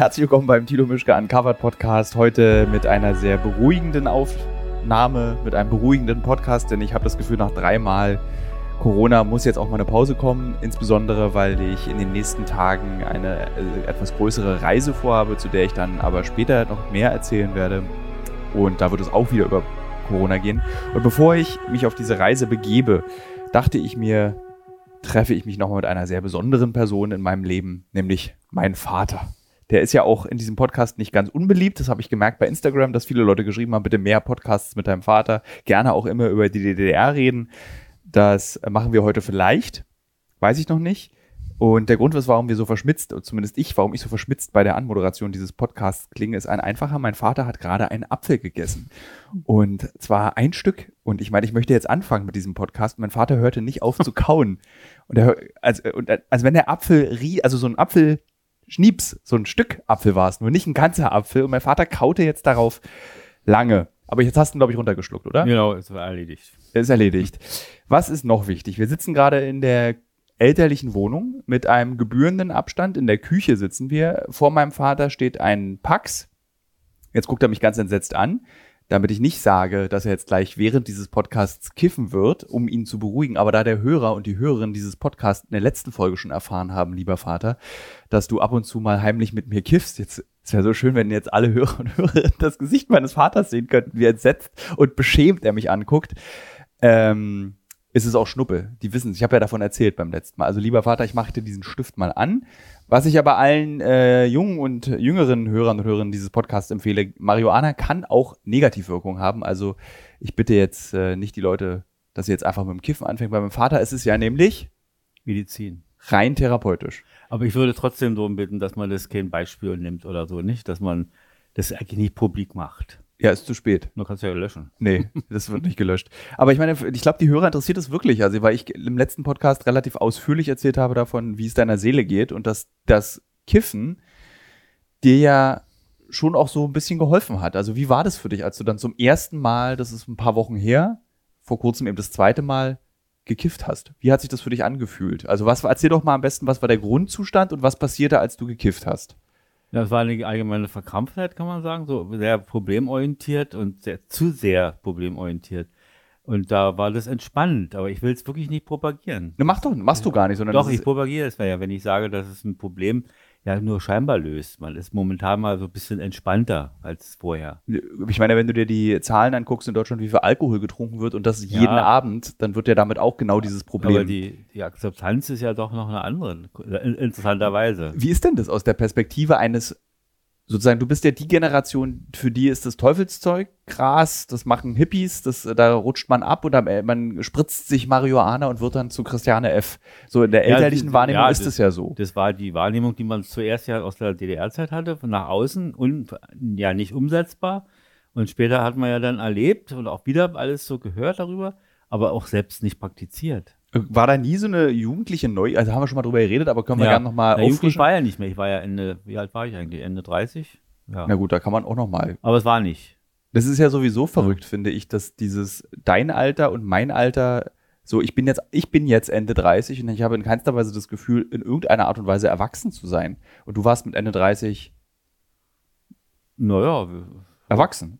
herzlich willkommen beim Tilo Mischke Uncovered Podcast. Heute mit einer sehr beruhigenden Aufnahme, mit einem beruhigenden Podcast, denn ich habe das Gefühl, nach dreimal Corona muss jetzt auch mal eine Pause kommen, insbesondere weil ich in den nächsten Tagen eine äh, etwas größere Reise vorhabe, zu der ich dann aber später noch mehr erzählen werde. Und da wird es auch wieder über Corona gehen. Und bevor ich mich auf diese Reise begebe, dachte ich mir, treffe ich mich nochmal mit einer sehr besonderen Person in meinem Leben, nämlich meinen Vater. Der ist ja auch in diesem Podcast nicht ganz unbeliebt. Das habe ich gemerkt bei Instagram, dass viele Leute geschrieben haben, bitte mehr Podcasts mit deinem Vater. Gerne auch immer über die DDR reden. Das machen wir heute vielleicht. Weiß ich noch nicht. Und der Grund, warum wir so verschmitzt, zumindest ich, warum ich so verschmitzt bei der Anmoderation dieses Podcasts klinge, ist ein einfacher. Mein Vater hat gerade einen Apfel gegessen. Und zwar ein Stück. Und ich meine, ich möchte jetzt anfangen mit diesem Podcast. Mein Vater hörte nicht auf zu kauen. Und er, also, und, also wenn der Apfel, also so ein Apfel Schnieps, so ein Stück Apfel war es, nur nicht ein ganzer Apfel. Und mein Vater kaute jetzt darauf lange. Aber jetzt hast du ihn, glaube ich, runtergeschluckt, oder? Genau, es war erledigt. Er ist erledigt. Was ist noch wichtig? Wir sitzen gerade in der elterlichen Wohnung mit einem gebührenden Abstand. In der Küche sitzen wir. Vor meinem Vater steht ein Pax. Jetzt guckt er mich ganz entsetzt an, damit ich nicht sage, dass er jetzt gleich während dieses Podcasts kiffen wird, um ihn zu beruhigen. Aber da der Hörer und die Hörerin dieses Podcasts in der letzten Folge schon erfahren haben, lieber Vater, dass du ab und zu mal heimlich mit mir kiffst, jetzt es wäre so schön, wenn jetzt alle Hörer und Hörer das Gesicht meines Vaters sehen könnten, wie entsetzt und beschämt er mich anguckt. Ähm, ist es auch Schnuppe. Die wissen es. Ich habe ja davon erzählt beim letzten Mal. Also lieber Vater, ich mache dir diesen Stift mal an. Was ich aber allen äh, jungen und jüngeren Hörern und Hörerinnen dieses Podcasts empfehle, Marihuana kann auch Negativwirkungen haben. Also ich bitte jetzt äh, nicht die Leute, dass sie jetzt einfach mit dem Kiffen anfängt. Bei meinem Vater ist es ja nämlich Medizin. Rein therapeutisch. Aber ich würde trotzdem darum bitten, dass man das kein Beispiel nimmt oder so, nicht? Dass man das eigentlich nicht publik macht. Ja, ist zu spät. Du kannst ja löschen. Nee, das wird nicht gelöscht. Aber ich meine, ich glaube, die Hörer interessiert es wirklich. Also, weil ich im letzten Podcast relativ ausführlich erzählt habe davon, wie es deiner Seele geht und dass das Kiffen dir ja schon auch so ein bisschen geholfen hat. Also, wie war das für dich, als du dann zum ersten Mal, das ist ein paar Wochen her, vor kurzem eben das zweite Mal gekifft hast? Wie hat sich das für dich angefühlt? Also, was, erzähl doch mal am besten, was war der Grundzustand und was passierte, als du gekifft hast? Das war eine allgemeine Verkrampftheit, kann man sagen, so sehr problemorientiert und sehr, zu sehr problemorientiert. Und da war das entspannend, aber ich will es wirklich nicht propagieren. Ne, mach doch, machst du gar nicht, sondern. Doch, ich propagiere es ja, wenn ich sage, das ist ein Problem, ja nur scheinbar löst. Man ist momentan mal so ein bisschen entspannter als vorher. Ich meine, wenn du dir die Zahlen anguckst in Deutschland, wie viel Alkohol getrunken wird und das jeden ja, Abend, dann wird ja damit auch genau dieses Problem. Aber die, die Akzeptanz ist ja doch noch eine andere, interessanterweise. Wie ist denn das aus der Perspektive eines sozusagen, du bist ja die Generation, für die ist das Teufelszeug Gras, das machen Hippies, das, da rutscht man ab und man spritzt sich Marihuana und wird dann zu Christiane F. So in der ja, elterlichen die, Wahrnehmung ja, ist es ja so. Das war die Wahrnehmung, die man zuerst ja aus der DDR-Zeit hatte, von nach außen und ja nicht umsetzbar. Und später hat man ja dann erlebt und auch wieder alles so gehört darüber, aber auch selbst nicht praktiziert. War da nie so eine jugendliche Neu... Also haben wir schon mal drüber geredet, aber können wir ja. gerne nochmal auffrischen? Jugendlich war ja nicht mehr. Ich war ja Ende... Wie alt war ich eigentlich? Ende 30? Ja. Na gut, da kann man auch nochmal... Aber es war nicht. Das ist ja sowieso verrückt, ja. finde ich, dass dieses dein Alter und mein Alter so, ich bin jetzt, ich bin jetzt Ende 30 und ich habe in keinster Weise das Gefühl, in irgendeiner Art und Weise erwachsen zu sein. Und du warst mit Ende 30 naja, erwachsen.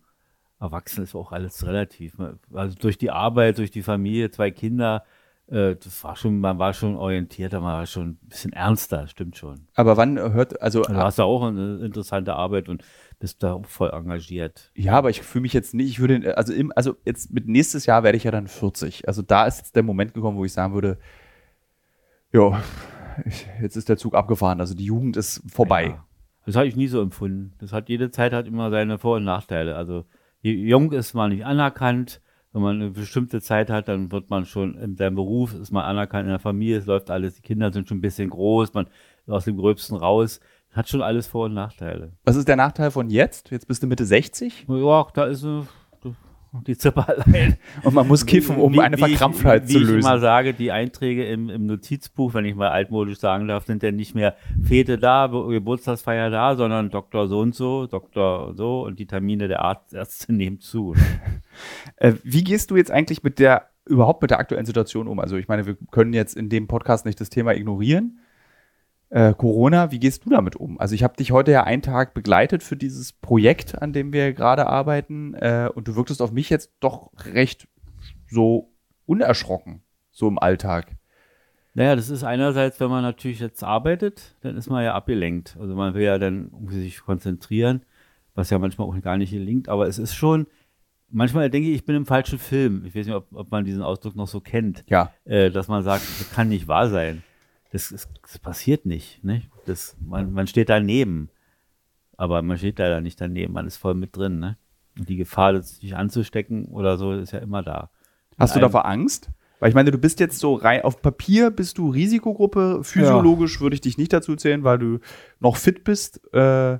Erwachsen ist auch alles relativ. Also durch die Arbeit, durch die Familie, zwei Kinder, äh, das war schon, man war schon orientierter, man war schon ein bisschen ernster, stimmt schon. Aber wann hört, also. Du hast ja auch eine interessante Arbeit und bist da voll engagiert. Ja, aber ich fühle mich jetzt nicht, ich würde, also im, also jetzt mit nächstes Jahr werde ich ja dann 40. Also da ist jetzt der Moment gekommen, wo ich sagen würde, ja, jetzt ist der Zug abgefahren. Also die Jugend ist vorbei. Ja. Das habe ich nie so empfunden. Das hat jede Zeit hat immer seine Vor- und Nachteile. Also jung ist man nicht anerkannt, wenn man eine bestimmte Zeit hat, dann wird man schon in seinem Beruf, ist man anerkannt in der Familie, es läuft alles, die Kinder sind schon ein bisschen groß, man ist aus dem Gröbsten raus. Hat schon alles Vor- und Nachteile. Was ist der Nachteil von jetzt? Jetzt bist du Mitte 60? Ja, da ist eine die Zipperlein. Und man muss kiffen, um wie, eine Verkrampftheit ich, zu lösen. Wie ich mal sage, die Einträge im, im, Notizbuch, wenn ich mal altmodisch sagen darf, sind ja nicht mehr Fete da, Geburtstagsfeier da, sondern Doktor so und so, Doktor so und die Termine der Arztärzte nehmen zu. äh, wie gehst du jetzt eigentlich mit der, überhaupt mit der aktuellen Situation um? Also ich meine, wir können jetzt in dem Podcast nicht das Thema ignorieren. Äh, Corona. Wie gehst du damit um? Also ich habe dich heute ja einen Tag begleitet für dieses Projekt, an dem wir gerade arbeiten. Äh, und du wirktest auf mich jetzt doch recht so unerschrocken, so im Alltag. Naja, das ist einerseits, wenn man natürlich jetzt arbeitet, dann ist man ja abgelenkt. Also man will ja dann sich konzentrieren, was ja manchmal auch gar nicht gelingt. Aber es ist schon, manchmal denke ich, ich bin im falschen Film. Ich weiß nicht, ob, ob man diesen Ausdruck noch so kennt. Ja. Äh, dass man sagt, das kann nicht wahr sein das, das, das passiert nicht. Ne? Das, man, man steht daneben. Aber man steht leider nicht daneben, man ist voll mit drin. Ne? Und die Gefahr, sich anzustecken oder so, ist ja immer da. Hast du davor Angst? Weil ich meine, du bist jetzt so rein auf Papier bist du Risikogruppe. Physiologisch ja. würde ich dich nicht dazu zählen, weil du noch fit bist. Äh,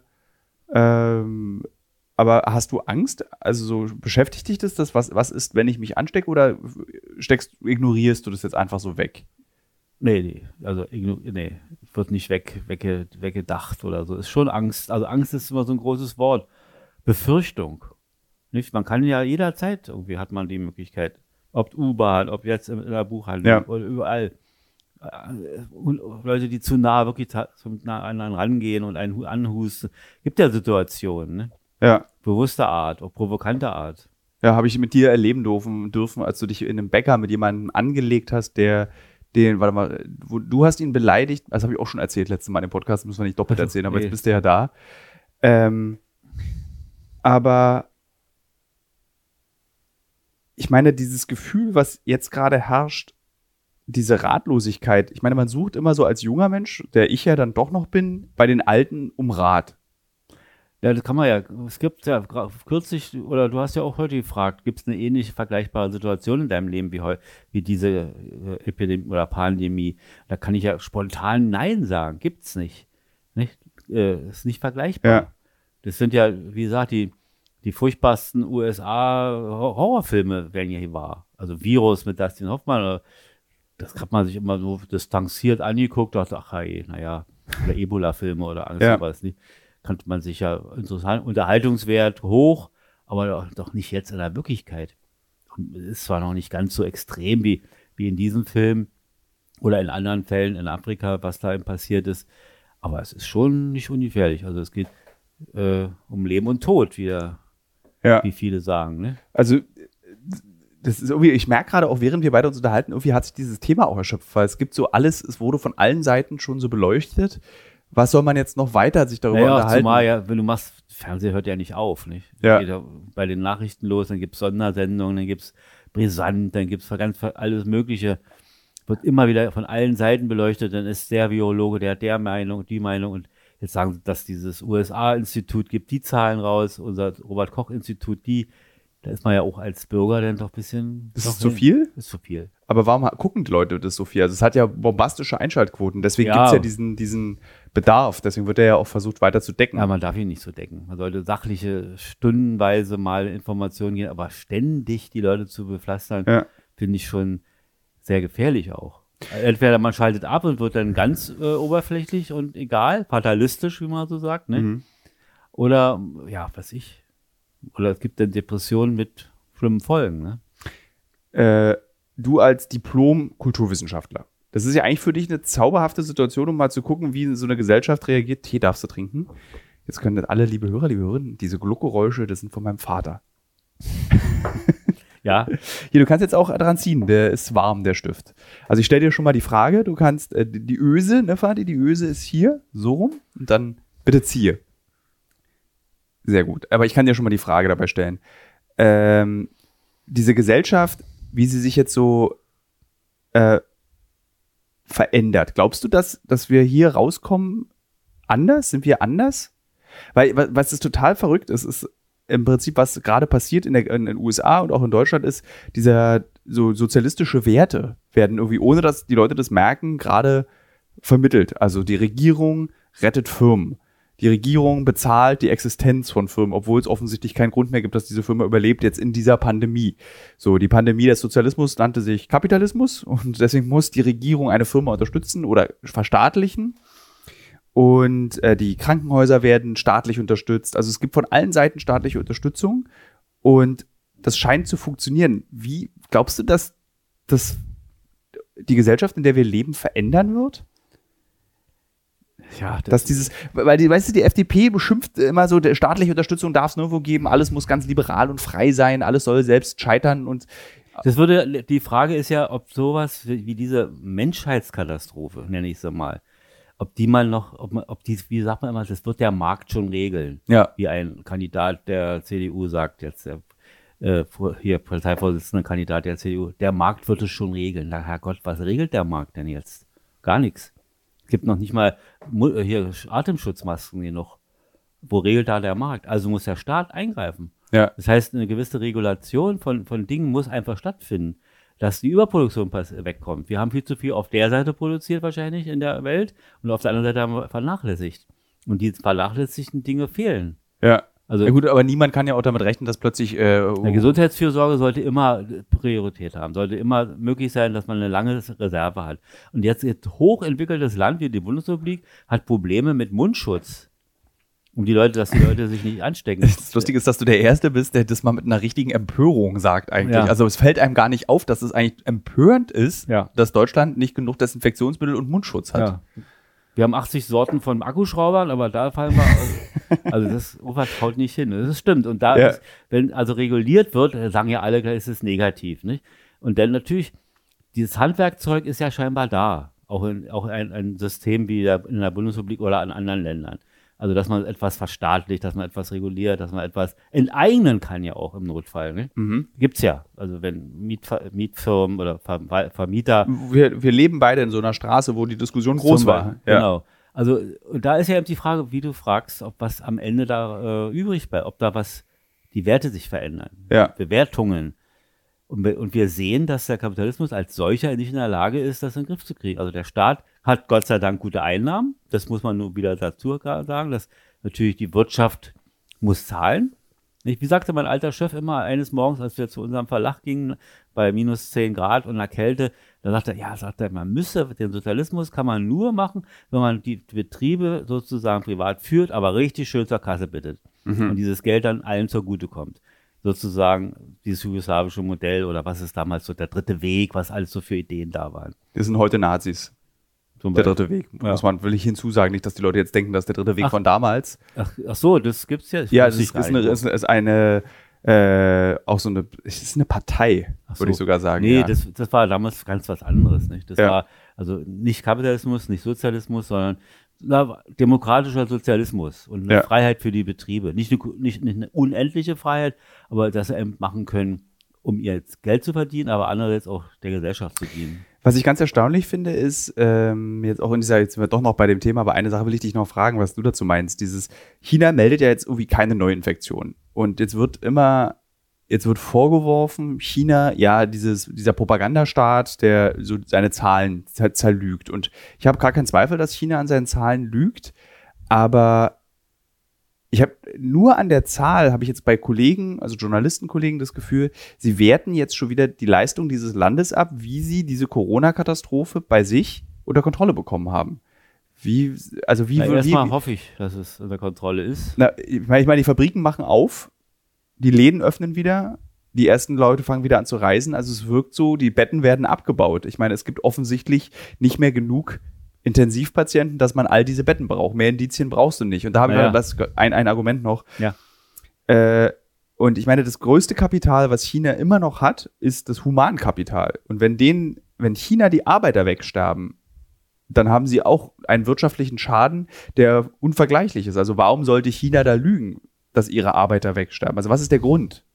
ähm, aber hast du Angst? Also so beschäftigt dich das, das was, was ist, wenn ich mich anstecke oder steckst, ignorierst du das jetzt einfach so weg? Nee, nee, also nee, wird nicht weg, wegge, weggedacht oder so. Ist schon Angst. Also Angst ist immer so ein großes Wort. Befürchtung. Nicht? Man kann ja jederzeit, irgendwie hat man die Möglichkeit, ob U-Bahn, ob jetzt in der Buchhandlung ja. oder überall. Und Leute, die zu nah wirklich zum nah anderen rangehen und einen anhusten. Gibt ja Situationen, ne? Ja. Bewusster Art, auch provokanter Art. Ja, habe ich mit dir erleben dürfen, dürfen, als du dich in einem Bäcker mit jemandem angelegt hast, der den, warte mal, wo, du hast ihn beleidigt, das habe ich auch schon erzählt letztes Mal im Podcast, müssen wir nicht doppelt erzählen, aber nee. jetzt bist du ja da. Ähm, aber ich meine, dieses Gefühl, was jetzt gerade herrscht, diese Ratlosigkeit, ich meine, man sucht immer so als junger Mensch, der ich ja dann doch noch bin, bei den Alten um Rat. Ja, das kann man ja. Es gibt ja kürzlich, oder du hast ja auch heute gefragt, gibt es eine ähnliche vergleichbare Situation in deinem Leben wie, wie diese äh, Epidemie oder Pandemie? Da kann ich ja spontan Nein sagen. Gibt's nicht. nicht? Äh, ist nicht vergleichbar. Ja. Das sind ja, wie gesagt, die, die furchtbarsten USA-Horrorfilme werden ja hier wahr. Also Virus mit Dustin Hoffmann, das hat man sich immer so distanziert angeguckt, dachte, ach hey, naja, oder Ebola-Filme oder Angst, ja. sowas nicht kannte man sich ja interessant, Unterhaltungswert hoch, aber doch, nicht jetzt in der Wirklichkeit. Und es ist zwar noch nicht ganz so extrem wie, wie in diesem Film oder in anderen Fällen in Afrika, was da eben passiert ist, aber es ist schon nicht ungefährlich. Also es geht äh, um Leben und Tod, wie, ja. wie viele sagen. Ne? Also das ist irgendwie, ich merke gerade auch, während wir beide uns unterhalten, irgendwie hat sich dieses Thema auch erschöpft, weil es gibt so alles, es wurde von allen Seiten schon so beleuchtet was soll man jetzt noch weiter sich darüber naja, unterhalten? Zumal ja, wenn du machst, Fernseher hört ja nicht auf, nicht? Ja. Geht ja bei den Nachrichten los, dann gibt es Sondersendungen, dann gibt es Brisant, dann gibt es ganz alles Mögliche. Wird immer wieder von allen Seiten beleuchtet, dann ist der Virologe, der hat der Meinung, die Meinung und jetzt sagen sie, dass dieses USA-Institut gibt die Zahlen raus, unser Robert-Koch-Institut die. Da ist man ja auch als Bürger dann doch ein bisschen. Ist das zu viel? Ist zu viel. Aber warum gucken die Leute das so viel? Also es hat ja bombastische Einschaltquoten, deswegen ja. gibt es ja diesen, diesen Bedarf. Deswegen wird er ja auch versucht, weiter zu decken. Ja, man darf ihn nicht so decken. Man sollte sachliche, stundenweise mal Informationen geben, aber ständig die Leute zu bepflastern, ja. finde ich schon sehr gefährlich auch. Entweder man schaltet ab und wird dann ganz äh, oberflächlich und egal, fatalistisch, wie man so sagt, ne? Mhm. Oder, ja, was ich. Oder es gibt dann Depressionen mit schlimmen Folgen, ne? Äh, du als Diplom-Kulturwissenschaftler, das ist ja eigentlich für dich eine zauberhafte Situation, um mal zu gucken, wie so eine Gesellschaft reagiert. Tee darfst du trinken. Jetzt können alle, liebe Hörer, liebe Hörerinnen, diese Gluckgeräusche, das sind von meinem Vater. ja. Hier, du kannst jetzt auch dran ziehen, der ist warm, der Stift. Also ich stelle dir schon mal die Frage, du kannst, äh, die Öse, ne Vati, die Öse ist hier, so rum, und dann bitte ziehe. Sehr gut. Aber ich kann dir schon mal die Frage dabei stellen. Ähm, diese Gesellschaft wie sie sich jetzt so äh, verändert. Glaubst du, dass, dass wir hier rauskommen anders? Sind wir anders? Weil, was ist total verrückt ist, ist im Prinzip, was gerade passiert in, der, in den USA und auch in Deutschland ist, dieser so sozialistische Werte werden irgendwie, ohne dass die Leute das merken, gerade vermittelt. Also die Regierung rettet Firmen die Regierung bezahlt die Existenz von Firmen, obwohl es offensichtlich keinen Grund mehr gibt, dass diese Firma überlebt jetzt in dieser Pandemie. So, die Pandemie des Sozialismus nannte sich Kapitalismus und deswegen muss die Regierung eine Firma unterstützen oder verstaatlichen. Und äh, die Krankenhäuser werden staatlich unterstützt. Also es gibt von allen Seiten staatliche Unterstützung und das scheint zu funktionieren. Wie glaubst du, dass das die Gesellschaft, in der wir leben, verändern wird? Ja, das dass dieses, weil die, weißt du, die FDP beschimpft immer so, staatliche Unterstützung darf es nirgendwo geben, alles muss ganz liberal und frei sein, alles soll selbst scheitern und das würde, die Frage ist ja, ob sowas wie diese Menschheitskatastrophe, nenne ich es mal, ob die mal noch, ob, man, ob die, wie sagt man immer, das wird der Markt schon regeln. Ja. Wie ein Kandidat der CDU sagt jetzt, der äh, hier Parteivorsitzender Kandidat der CDU, der Markt wird es schon regeln. Na Herrgott, was regelt der Markt denn jetzt? Gar nichts. Es gibt noch nicht mal äh, hier Atemschutzmasken hier noch. Wo regelt da der Markt? Also muss der Staat eingreifen. Ja. Das heißt, eine gewisse Regulation von, von Dingen muss einfach stattfinden, dass die Überproduktion wegkommt. Wir haben viel zu viel auf der Seite produziert wahrscheinlich in der Welt und auf der anderen Seite haben wir vernachlässigt. Und die vernachlässigten Dinge fehlen. Ja. Also, ja gut, aber niemand kann ja auch damit rechnen, dass plötzlich. Äh, oh. Gesundheitsfürsorge sollte immer Priorität haben, sollte immer möglich sein, dass man eine lange Reserve hat. Und jetzt ein hochentwickeltes Land wie die Bundesrepublik hat Probleme mit Mundschutz. Um die Leute, dass die Leute sich nicht anstecken. Das Lustige ist, dass du der Erste bist, der das mal mit einer richtigen Empörung sagt eigentlich. Ja. Also es fällt einem gar nicht auf, dass es eigentlich empörend ist, ja. dass Deutschland nicht genug Desinfektionsmittel und Mundschutz hat. Ja. Wir haben 80 Sorten von Akkuschraubern, aber da fallen wir, also das haut nicht hin. Das stimmt. Und da, ist, wenn also reguliert wird, sagen ja alle, ist es negativ. Nicht? Und dann natürlich, dieses Handwerkzeug ist ja scheinbar da. Auch, in, auch ein, ein System wie in der Bundesrepublik oder in anderen Ländern. Also, dass man etwas verstaatlicht, dass man etwas reguliert, dass man etwas enteignen kann ja auch im Notfall. Ne? Mhm. Gibt's ja. Also, wenn Mietver Mietfirmen oder Ver Vermieter. Wir, wir leben beide in so einer Straße, wo die Diskussion groß war. Ja. Genau. Also, da ist ja eben die Frage, wie du fragst, ob was am Ende da äh, übrig bleibt, ob da was, die Werte sich verändern. Ja. Bewertungen. Und, und wir sehen, dass der Kapitalismus als solcher nicht in der Lage ist, das in den Griff zu kriegen. Also der Staat hat Gott sei Dank gute Einnahmen. Das muss man nur wieder dazu sagen, dass natürlich die Wirtschaft muss zahlen. Wie sagte mein alter Chef immer eines Morgens, als wir zu unserem Verlag gingen, bei minus 10 Grad und einer Kälte, da sagte er, ja, sagt er, man müsse, den Sozialismus kann man nur machen, wenn man die Betriebe sozusagen privat führt, aber richtig schön zur Kasse bittet. Mhm. Und dieses Geld dann allen zugutekommt. Sozusagen dieses jugoslawische Modell oder was ist damals so der dritte Weg, was alles so für Ideen da waren. Das sind heute Nazis. Der dritte Weg, ja. muss man, will ich hinzusagen, nicht, dass die Leute jetzt denken, dass der dritte Weg ach, von damals. Ach, ach, so, das gibt's ja. Ja, es ist, ist, eine, ist, ist eine, äh, auch so eine, es ist eine Partei, so. würde ich sogar sagen. Nee, ja. das, das war damals ganz was anderes, nicht? Das ja. war also nicht Kapitalismus, nicht Sozialismus, sondern na, demokratischer Sozialismus und eine ja. Freiheit für die Betriebe. Nicht eine, nicht, nicht eine unendliche Freiheit, aber dass sie eben machen können, um ihr Geld zu verdienen, aber andererseits auch der Gesellschaft zu dienen. Was ich ganz erstaunlich finde, ist, ähm, jetzt auch in dieser, jetzt sind wir doch noch bei dem Thema, aber eine Sache will ich dich noch fragen, was du dazu meinst. Dieses, China meldet ja jetzt irgendwie keine Neuinfektion. Und jetzt wird immer, jetzt wird vorgeworfen, China, ja, dieses, dieser Propagandastaat, der so seine Zahlen zerlügt. Und ich habe gar keinen Zweifel, dass China an seinen Zahlen lügt, aber ich habe nur an der Zahl, habe ich jetzt bei Kollegen, also Journalistenkollegen, das Gefühl, sie werten jetzt schon wieder die Leistung dieses Landes ab, wie sie diese Corona-Katastrophe bei sich unter Kontrolle bekommen haben. Wie, also wie, erstmal hoffe ich, dass es unter Kontrolle ist. Na, ich meine, ich meine, die Fabriken machen auf, die Läden öffnen wieder, die ersten Leute fangen wieder an zu reisen. Also es wirkt so, die Betten werden abgebaut. Ich meine, es gibt offensichtlich nicht mehr genug Intensivpatienten, dass man all diese Betten braucht. Mehr Indizien brauchst du nicht. Und da haben naja. wir das ein, ein Argument noch. Ja. Äh, und ich meine, das größte Kapital, was China immer noch hat, ist das Humankapital. Und wenn denen, wenn China die Arbeiter wegsterben, dann haben sie auch einen wirtschaftlichen Schaden, der unvergleichlich ist. Also warum sollte China da lügen, dass ihre Arbeiter wegsterben? Also was ist der Grund?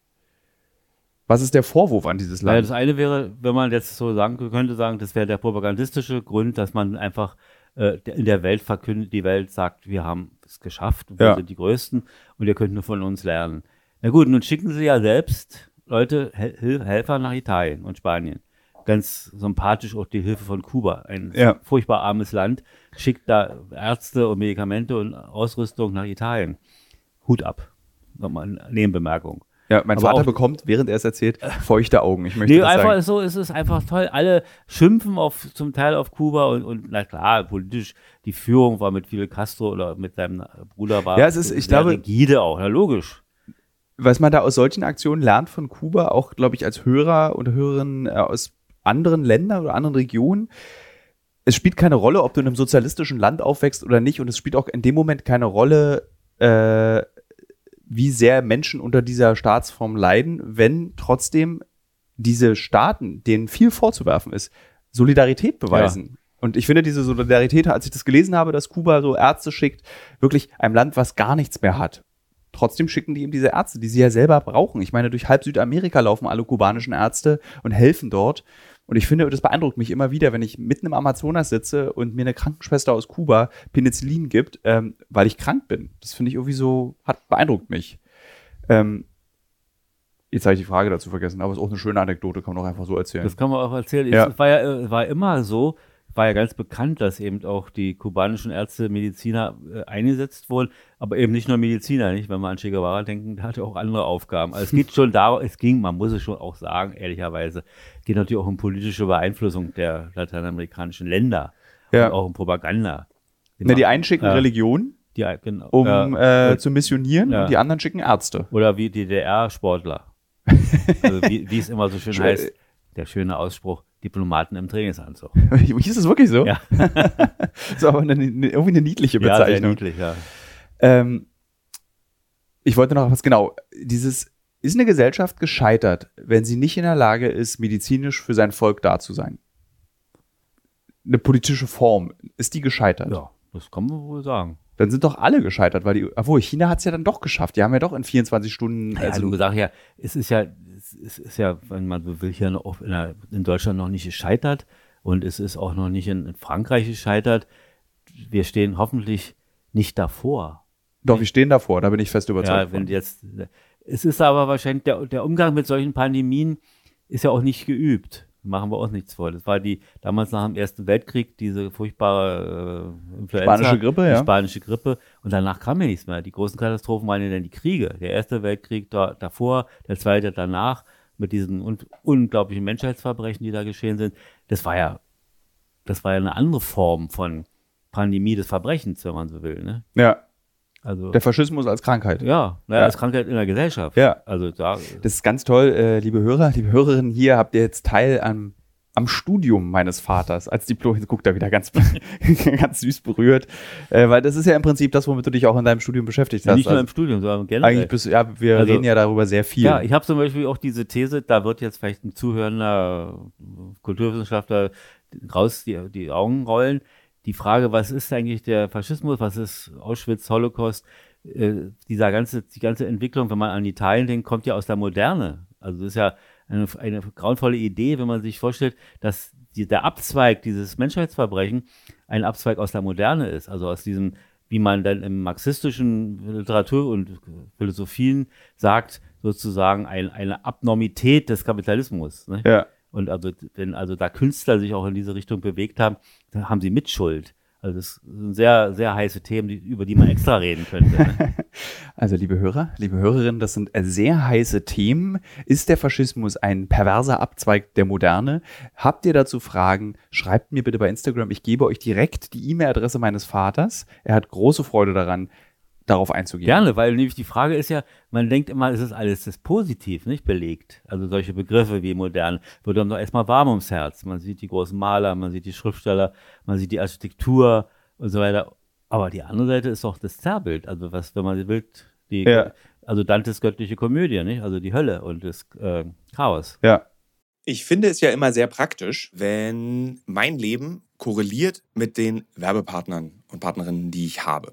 Was ist der Vorwurf an dieses Land? Ja, das eine wäre, wenn man jetzt so sagen könnte, sagen, das wäre der propagandistische Grund, dass man einfach äh, in der Welt verkündet, die Welt sagt, wir haben es geschafft, wir ja. sind die Größten und ihr könnt nur von uns lernen. Na gut, nun schicken sie ja selbst Leute, Hel Helfer nach Italien und Spanien. Ganz sympathisch auch die Hilfe von Kuba, ein ja. furchtbar armes Land, schickt da Ärzte und Medikamente und Ausrüstung nach Italien. Hut ab. Nochmal eine Nebenbemerkung. Ja, mein Aber Vater bekommt, während er es erzählt, feuchte Augen. Ich möchte nee, das einfach sagen. so ist es einfach toll. Alle schimpfen auf, zum Teil auf Kuba und, und na klar, politisch, die Führung war mit Fidel Castro oder mit seinem Bruder war. Ja, es ist, ich glaube. Rigide auch, na logisch. Was man da aus solchen Aktionen lernt von Kuba, auch, glaube ich, als Hörer oder Hörerin äh, aus anderen Ländern oder anderen Regionen, es spielt keine Rolle, ob du in einem sozialistischen Land aufwächst oder nicht. Und es spielt auch in dem Moment keine Rolle, äh, wie sehr Menschen unter dieser Staatsform leiden, wenn trotzdem diese Staaten, denen viel vorzuwerfen ist, Solidarität beweisen. Ja. Und ich finde diese Solidarität, als ich das gelesen habe, dass Kuba so Ärzte schickt, wirklich einem Land, was gar nichts mehr hat. Trotzdem schicken die ihm diese Ärzte, die sie ja selber brauchen. Ich meine, durch halb Südamerika laufen alle kubanischen Ärzte und helfen dort. Und ich finde, das beeindruckt mich immer wieder, wenn ich mitten im Amazonas sitze und mir eine Krankenschwester aus Kuba Penicillin gibt, ähm, weil ich krank bin. Das finde ich irgendwie so, hat beeindruckt mich. Ähm, Jetzt habe ich die Frage dazu vergessen, aber es ist auch eine schöne Anekdote, kann man auch einfach so erzählen. Das kann man auch erzählen. Ja. Es war ja war immer so, war ja ganz bekannt, dass eben auch die kubanischen Ärzte, Mediziner äh, eingesetzt wurden, aber eben nicht nur Mediziner, nicht? Wenn wir an Che Guevara denken, der hatte auch andere Aufgaben. Also es geht schon darum, es ging, man muss es schon auch sagen, ehrlicherweise, geht natürlich auch um politische Beeinflussung der lateinamerikanischen Länder ja. und auch um Propaganda. Die, die einen schicken äh, Religion, die, genau, um äh, äh, zu missionieren und die anderen schicken Ärzte. Oder wie DDR-Sportler. also wie, wie es immer so schön, schön heißt, der schöne Ausspruch, Diplomaten im Trainingsanzug. Hieß es wirklich so? Ja. so, aber eine, eine, irgendwie eine niedliche Bezeichnung. Ja, sehr niedlich, ja. Ähm, ich wollte noch was genau. Dieses ist eine Gesellschaft gescheitert, wenn sie nicht in der Lage ist, medizinisch für sein Volk da zu sein? Eine politische Form, ist die gescheitert? Ja, das kann man wohl sagen dann sind doch alle gescheitert, weil die, obwohl China hat es ja dann doch geschafft. Die haben ja doch in 24 Stunden. Ja, also, du sagst ja, es ist ja, es ist ja, wenn man so will, hier noch in, Deutschland noch nicht gescheitert und es ist auch noch nicht in, Frankreich gescheitert. Wir stehen hoffentlich nicht davor. Doch, wir stehen davor, da bin ich fest überzeugt. Ja, wenn jetzt, es ist aber wahrscheinlich, der, der Umgang mit solchen Pandemien ist ja auch nicht geübt machen wir auch nichts vor. Das war die damals nach dem Ersten Weltkrieg diese furchtbare äh, Influenza, spanische Grippe, ja. spanische Grippe und danach kam ja nichts mehr. Die großen Katastrophen waren ja dann die Kriege. Der Erste Weltkrieg da, davor, der Zweite danach mit diesen un unglaublichen Menschheitsverbrechen, die da geschehen sind. Das war ja, das war ja eine andere Form von Pandemie des Verbrechens, wenn man so will. Ne? Ja. Also, der Faschismus als Krankheit. Ja, naja, ja, als Krankheit in der Gesellschaft. Ja. Also da, das ist ganz toll, äh, liebe Hörer, liebe Hörerinnen, hier habt ihr jetzt Teil am, am Studium meines Vaters als Diplom. Guckt da wieder ganz, ganz süß berührt. Äh, weil das ist ja im Prinzip das, womit du dich auch in deinem Studium beschäftigt ja, hast. Nicht nur im Studium, sondern generell. Eigentlich bist, ja, wir also, reden ja darüber sehr viel. Ja, ich habe zum Beispiel auch diese These, da wird jetzt vielleicht ein zuhörender Kulturwissenschaftler raus die, die Augen rollen die Frage, was ist eigentlich der Faschismus, was ist Auschwitz, Holocaust, äh, dieser ganze, die ganze Entwicklung, wenn man an Italien denkt, kommt ja aus der Moderne. Also das ist ja eine, eine grauenvolle Idee, wenn man sich vorstellt, dass die, der Abzweig dieses Menschheitsverbrechen ein Abzweig aus der Moderne ist, also aus diesem, wie man dann im marxistischen Literatur und Philosophien sagt, sozusagen ein, eine Abnormität des Kapitalismus. Ne? Ja. Und also, wenn also da Künstler sich auch in diese Richtung bewegt haben, dann haben sie Mitschuld. Also das sind sehr, sehr heiße Themen, die, über die man extra reden könnte. Ne? Also liebe Hörer, liebe Hörerinnen, das sind sehr heiße Themen. Ist der Faschismus ein perverser Abzweig der Moderne? Habt ihr dazu Fragen? Schreibt mir bitte bei Instagram. Ich gebe euch direkt die E-Mail-Adresse meines Vaters. Er hat große Freude daran, darauf einzugehen. Gerne, weil nämlich die Frage ist ja, man denkt immer, es ist alles das positiv, nicht belegt. Also solche Begriffe wie modern wird dann doch erstmal warm ums Herz. Man sieht die großen Maler, man sieht die Schriftsteller, man sieht die Architektur und so weiter. Aber die andere Seite ist doch das Zerrbild. Also was, wenn man will, die, ja. also Dantes göttliche Komödie, nicht? Also die Hölle und das äh, Chaos. Ja. Ich finde es ja immer sehr praktisch, wenn mein Leben korreliert mit den Werbepartnern und Partnerinnen, die ich habe.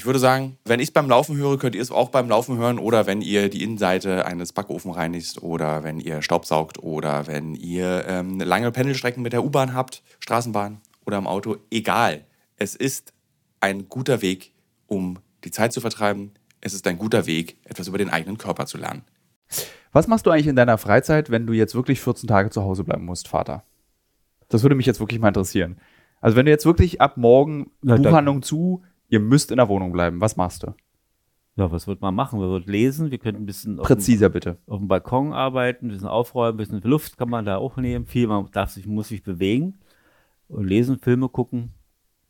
ich würde sagen, wenn ich es beim Laufen höre, könnt ihr es auch beim Laufen hören oder wenn ihr die Innenseite eines Backofen reinigt oder wenn ihr Staubsaugt oder wenn ihr ähm, lange Pendelstrecken mit der U-Bahn habt, Straßenbahn oder im Auto. Egal. Es ist ein guter Weg, um die Zeit zu vertreiben. Es ist ein guter Weg, etwas über den eigenen Körper zu lernen. Was machst du eigentlich in deiner Freizeit, wenn du jetzt wirklich 14 Tage zu Hause bleiben musst, Vater? Das würde mich jetzt wirklich mal interessieren. Also wenn du jetzt wirklich ab morgen Buchhandlung zu, ihr müsst in der Wohnung bleiben. Was machst du? Ja, was wird man machen? Wir würden lesen, wir könnten ein bisschen präziser dem, bitte auf dem Balkon arbeiten, ein bisschen aufräumen, ein bisschen Luft kann man da auch nehmen. Viel, man darf sich, muss sich bewegen und lesen, Filme gucken.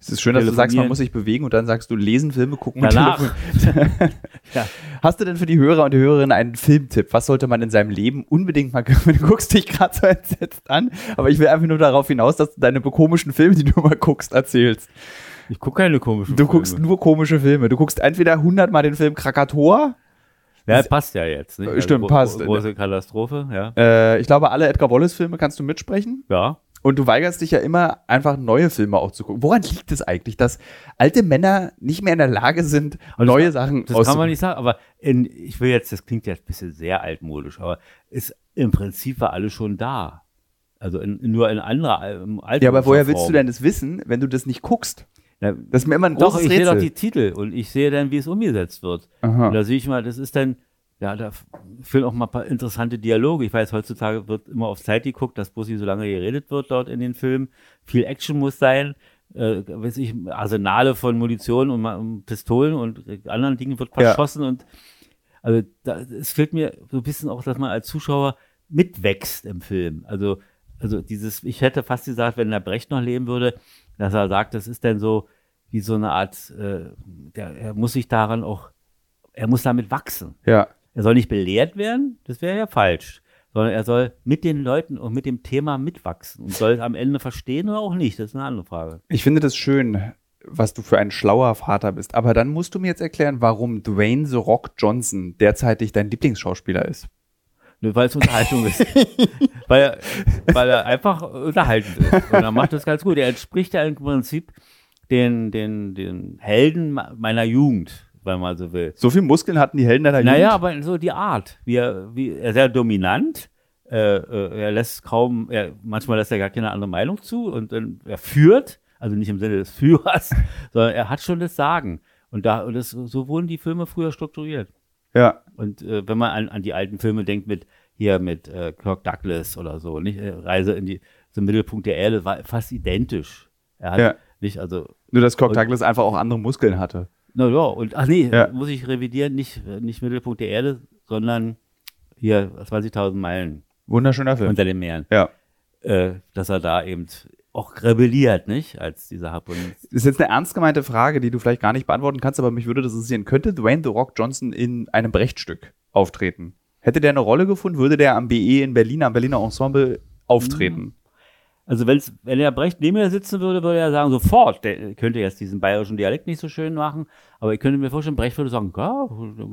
Es ist schön, dass du sagst, man muss sich bewegen und dann sagst du lesen, Filme gucken und Danach. ja. Hast du denn für die Hörer und die Hörerinnen einen Filmtipp? Was sollte man in seinem Leben unbedingt mal, du guckst dich gerade so entsetzt an, aber ich will einfach nur darauf hinaus, dass du deine komischen Filme, die du mal guckst, erzählst. Ich gucke keine komischen du Filme. Du guckst nur komische Filme. Du guckst entweder 100 Mal den Film Krakator. Ja, passt ja jetzt. Nicht? Also Stimmt, passt. Große Katastrophe, ja. Äh, ich glaube, alle Edgar Wallace-Filme kannst du mitsprechen. Ja. Und du weigerst dich ja immer, einfach neue Filme auch zu gucken. Woran liegt es eigentlich, dass alte Männer nicht mehr in der Lage sind, das neue kann, Sachen Das kann man nicht sagen, aber in, ich will jetzt, das klingt jetzt ein bisschen sehr altmodisch, aber ist im Prinzip war alles schon da. Also in, nur in anderer Alter. Ja, aber woher willst du denn das wissen, wenn du das nicht guckst? Ja, das ist mir immer ein großes Doch, ich sehe doch die Titel und ich sehe dann, wie es umgesetzt wird. Aha. Und da sehe ich mal, das ist dann, ja, da fehlen auch mal ein paar interessante Dialoge. Ich weiß, heutzutage wird immer auf Zeit geguckt, dass nicht so lange geredet wird dort in den Filmen. Viel Action muss sein. Äh, weiß ich, Arsenale von Munition und, und Pistolen und anderen Dingen wird verschossen ja. und also da, es fehlt mir so ein bisschen auch, dass man als Zuschauer mitwächst im Film. Also, also dieses, ich hätte fast gesagt, wenn der Brecht noch leben würde, dass er sagt, das ist denn so wie so eine Art, äh, der, er muss sich daran auch, er muss damit wachsen. Ja. Er soll nicht belehrt werden, das wäre ja falsch, sondern er soll mit den Leuten und mit dem Thema mitwachsen und soll es am Ende verstehen oder auch nicht, das ist eine andere Frage. Ich finde das schön, was du für ein schlauer Vater bist, aber dann musst du mir jetzt erklären, warum Dwayne The Rock Johnson derzeitig dein Lieblingsschauspieler ist. Nur weil es Unterhaltung ist. weil, er, weil er einfach unterhaltend ist. Und er macht das ganz gut. Er entspricht ja im Prinzip den, den, den Helden meiner Jugend, wenn man so will. So viel Muskeln hatten die Helden deiner Jugend? Naja, aber so die Art. Wie er, wie, er ist sehr dominant. Äh, äh, er lässt kaum, er, manchmal lässt er gar keine andere Meinung zu und äh, er führt, also nicht im Sinne des Führers, sondern er hat schon das Sagen. Und da, und das, so wurden die Filme früher strukturiert. Ja. Und äh, wenn man an, an die alten Filme denkt mit hier mit äh, Kirk Douglas oder so, nicht äh, Reise in die zum Mittelpunkt der Erde war fast identisch. Er hat ja. nicht also nur dass Kirk Douglas einfach auch andere Muskeln hatte. Na ja, und ach nee, ja. muss ich revidieren, nicht nicht Mittelpunkt der Erde, sondern hier 20.000 Meilen. Wunderschöner Film. Unter den Meeren. Ja. Äh, dass er da eben auch rebelliert, nicht? Als dieser Harpunist. Das ist jetzt eine ernst gemeinte Frage, die du vielleicht gar nicht beantworten kannst, aber mich würde das interessieren. Könnte Dwayne The Rock Johnson in einem Brechtstück auftreten? Hätte der eine Rolle gefunden, würde der am BE in Berlin, am Berliner Ensemble auftreten? Also wenn's, wenn der Brecht neben mir sitzen würde, würde er sagen, sofort, der könnte jetzt diesen bayerischen Dialekt nicht so schön machen, aber ich könnte mir vorstellen, Brecht würde sagen, ja,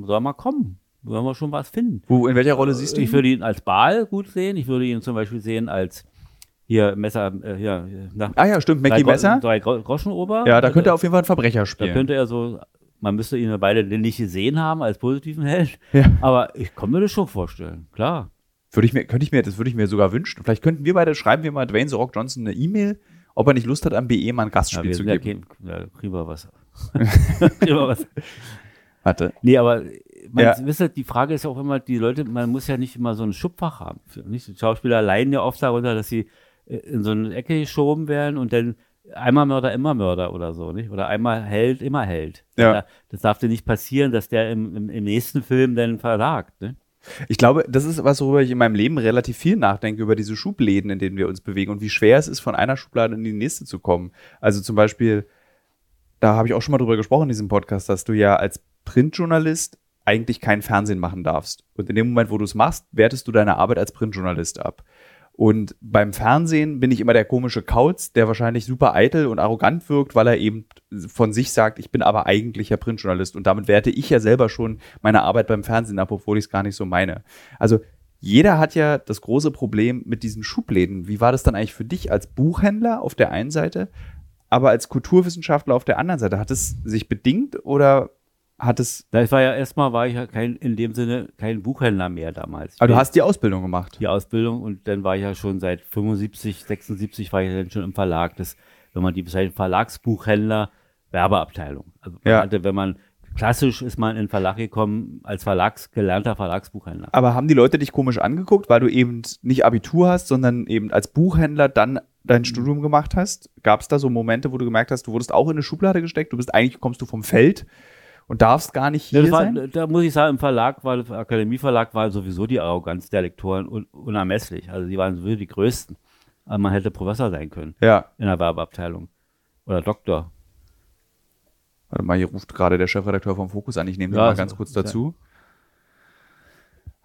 soll mal kommen, wollen wir schon was finden. In welcher Rolle siehst du Ich ihn? würde ihn als Baal gut sehen, ich würde ihn zum Beispiel sehen als hier Messer, äh, hier, na, Ah ja, stimmt, Mackie Messer. drei Gro Groschenober. Ja, da könnte er auf jeden Fall einen Verbrecher da spielen. könnte er so, man müsste ihn beide nicht gesehen haben als positiven Held, Ja. aber ich kann mir das schon vorstellen, klar. Würde ich mir, könnte ich mir, das würde ich mir sogar wünschen. Vielleicht könnten wir beide, schreiben wir mal Dwayne The Rock Johnson eine E-Mail, ob er nicht Lust hat, am BE mal ein Ja, Gastspiel wir zu ja geben. ja, kriegen wir was. kriegen wir was. Warte. Nee, aber man, Ja. wisst ihr, die Frage ist ja auch immer, die Leute, man muss ja nicht immer so ein Schubfach haben. Nicht? Die Schauspieler leiden ja oft darunter, dass sie in so eine Ecke geschoben werden und dann einmal Mörder, immer Mörder oder so, nicht? Oder einmal Held, immer Held. Ja. Da- Das darf dir nicht passieren, dass der im, im, im nächsten Film dann versagt. Ne? Ich glaube, das ist was, worüber ich in meinem Leben relativ viel nachdenke, über diese Schubläden, in denen wir uns bewegen und wie schwer es ist, von einer Schublade in die nächste zu kommen. Also zum Beispiel, da habe ich auch schon mal drüber gesprochen in diesem Podcast, dass du ja als Printjournalist eigentlich kein Fernsehen machen darfst. Und in dem Moment, wo du es machst, wertest du deine Arbeit als Printjournalist ab. Und beim Fernsehen bin ich immer der komische Kauz, der wahrscheinlich super eitel und arrogant wirkt, weil er eben von sich sagt, ich bin aber eigentlich ja Printjournalist. Und damit werte ich ja selber schon meine Arbeit beim Fernsehen ab, obwohl ich es gar nicht so meine. Also jeder hat ja das große Problem mit diesen Schubläden. Wie war das dann eigentlich für dich als Buchhändler auf der einen Seite, aber als Kulturwissenschaftler auf der anderen Seite? Hat es sich bedingt oder hat es. Da war ja erstmal, war ich ja kein, in dem Sinne kein Buchhändler mehr damals. Ich Aber du bin- hast die Ausbildung gemacht. die Ausbildung und dann war ich ja schon seit 75, 76 war ich dann schon im Verlag. Das, wenn man die bezeichnet, Verlagsbuchhändler, Werbeabteilung. Also man Ja. hatte, wenn man klassisch ist man in den Verlag gekommen als Verlags, gelernter Verlagsbuchhändler. Aber haben die Leute dich komisch angeguckt, weil du eben nicht Abitur hast, sondern eben als Buchhändler dann dein Studium gemacht hast? Gab es da so Momente, wo du gemerkt hast, du wurdest auch in eine Schublade gesteckt? Du bist eigentlich, kommst du vom Feld und darfst gar nicht hier war, sein? da muss ich sagen, im Verlag war, im Akademieverlag war sowieso die Arroganz der Lektoren un, unermesslich. Also die waren sowieso die größten. Aber man hätte Professor sein können Ja. in der Werbeabteilung. Oder Doktor. Warte mal, hier ruft gerade der Chefredakteur vom Fokus an. Ich nehme Ja, mal ganz kurz dazu.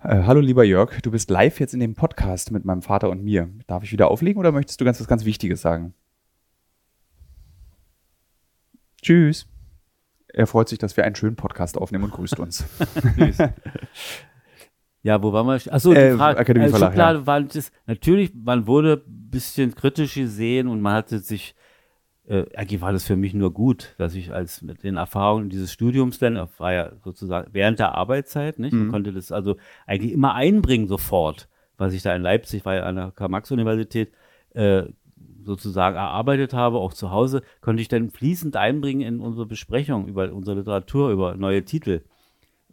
Äh, hallo lieber Jörg, du bist live jetzt in dem Podcast mit meinem Vater und mir. Darf ich wieder auflegen oder möchtest du ganz was ganz Wichtiges sagen? Tschüss. Er freut sich, dass wir einen schönen Podcast aufnehmen und grüßt uns. Ja, wo waren wir? Achso, die Äh, Frage. Akademieverlag, also Schublade war das, natürlich, man wurde ein bisschen kritisch gesehen und man hatte sich, äh, eigentlich war das für mich nur gut, dass ich als mit den Erfahrungen dieses Studiums dann, war ja sozusagen während der Arbeitszeit, nicht? Man konnte das also eigentlich immer einbringen sofort, was ich da in Leipzig, war ja an der Karl-Marx-Universität, äh, sozusagen erarbeitet habe, auch zu Hause, konnte ich dann fließend einbringen in unsere Besprechung über unsere Literatur, über neue Titel.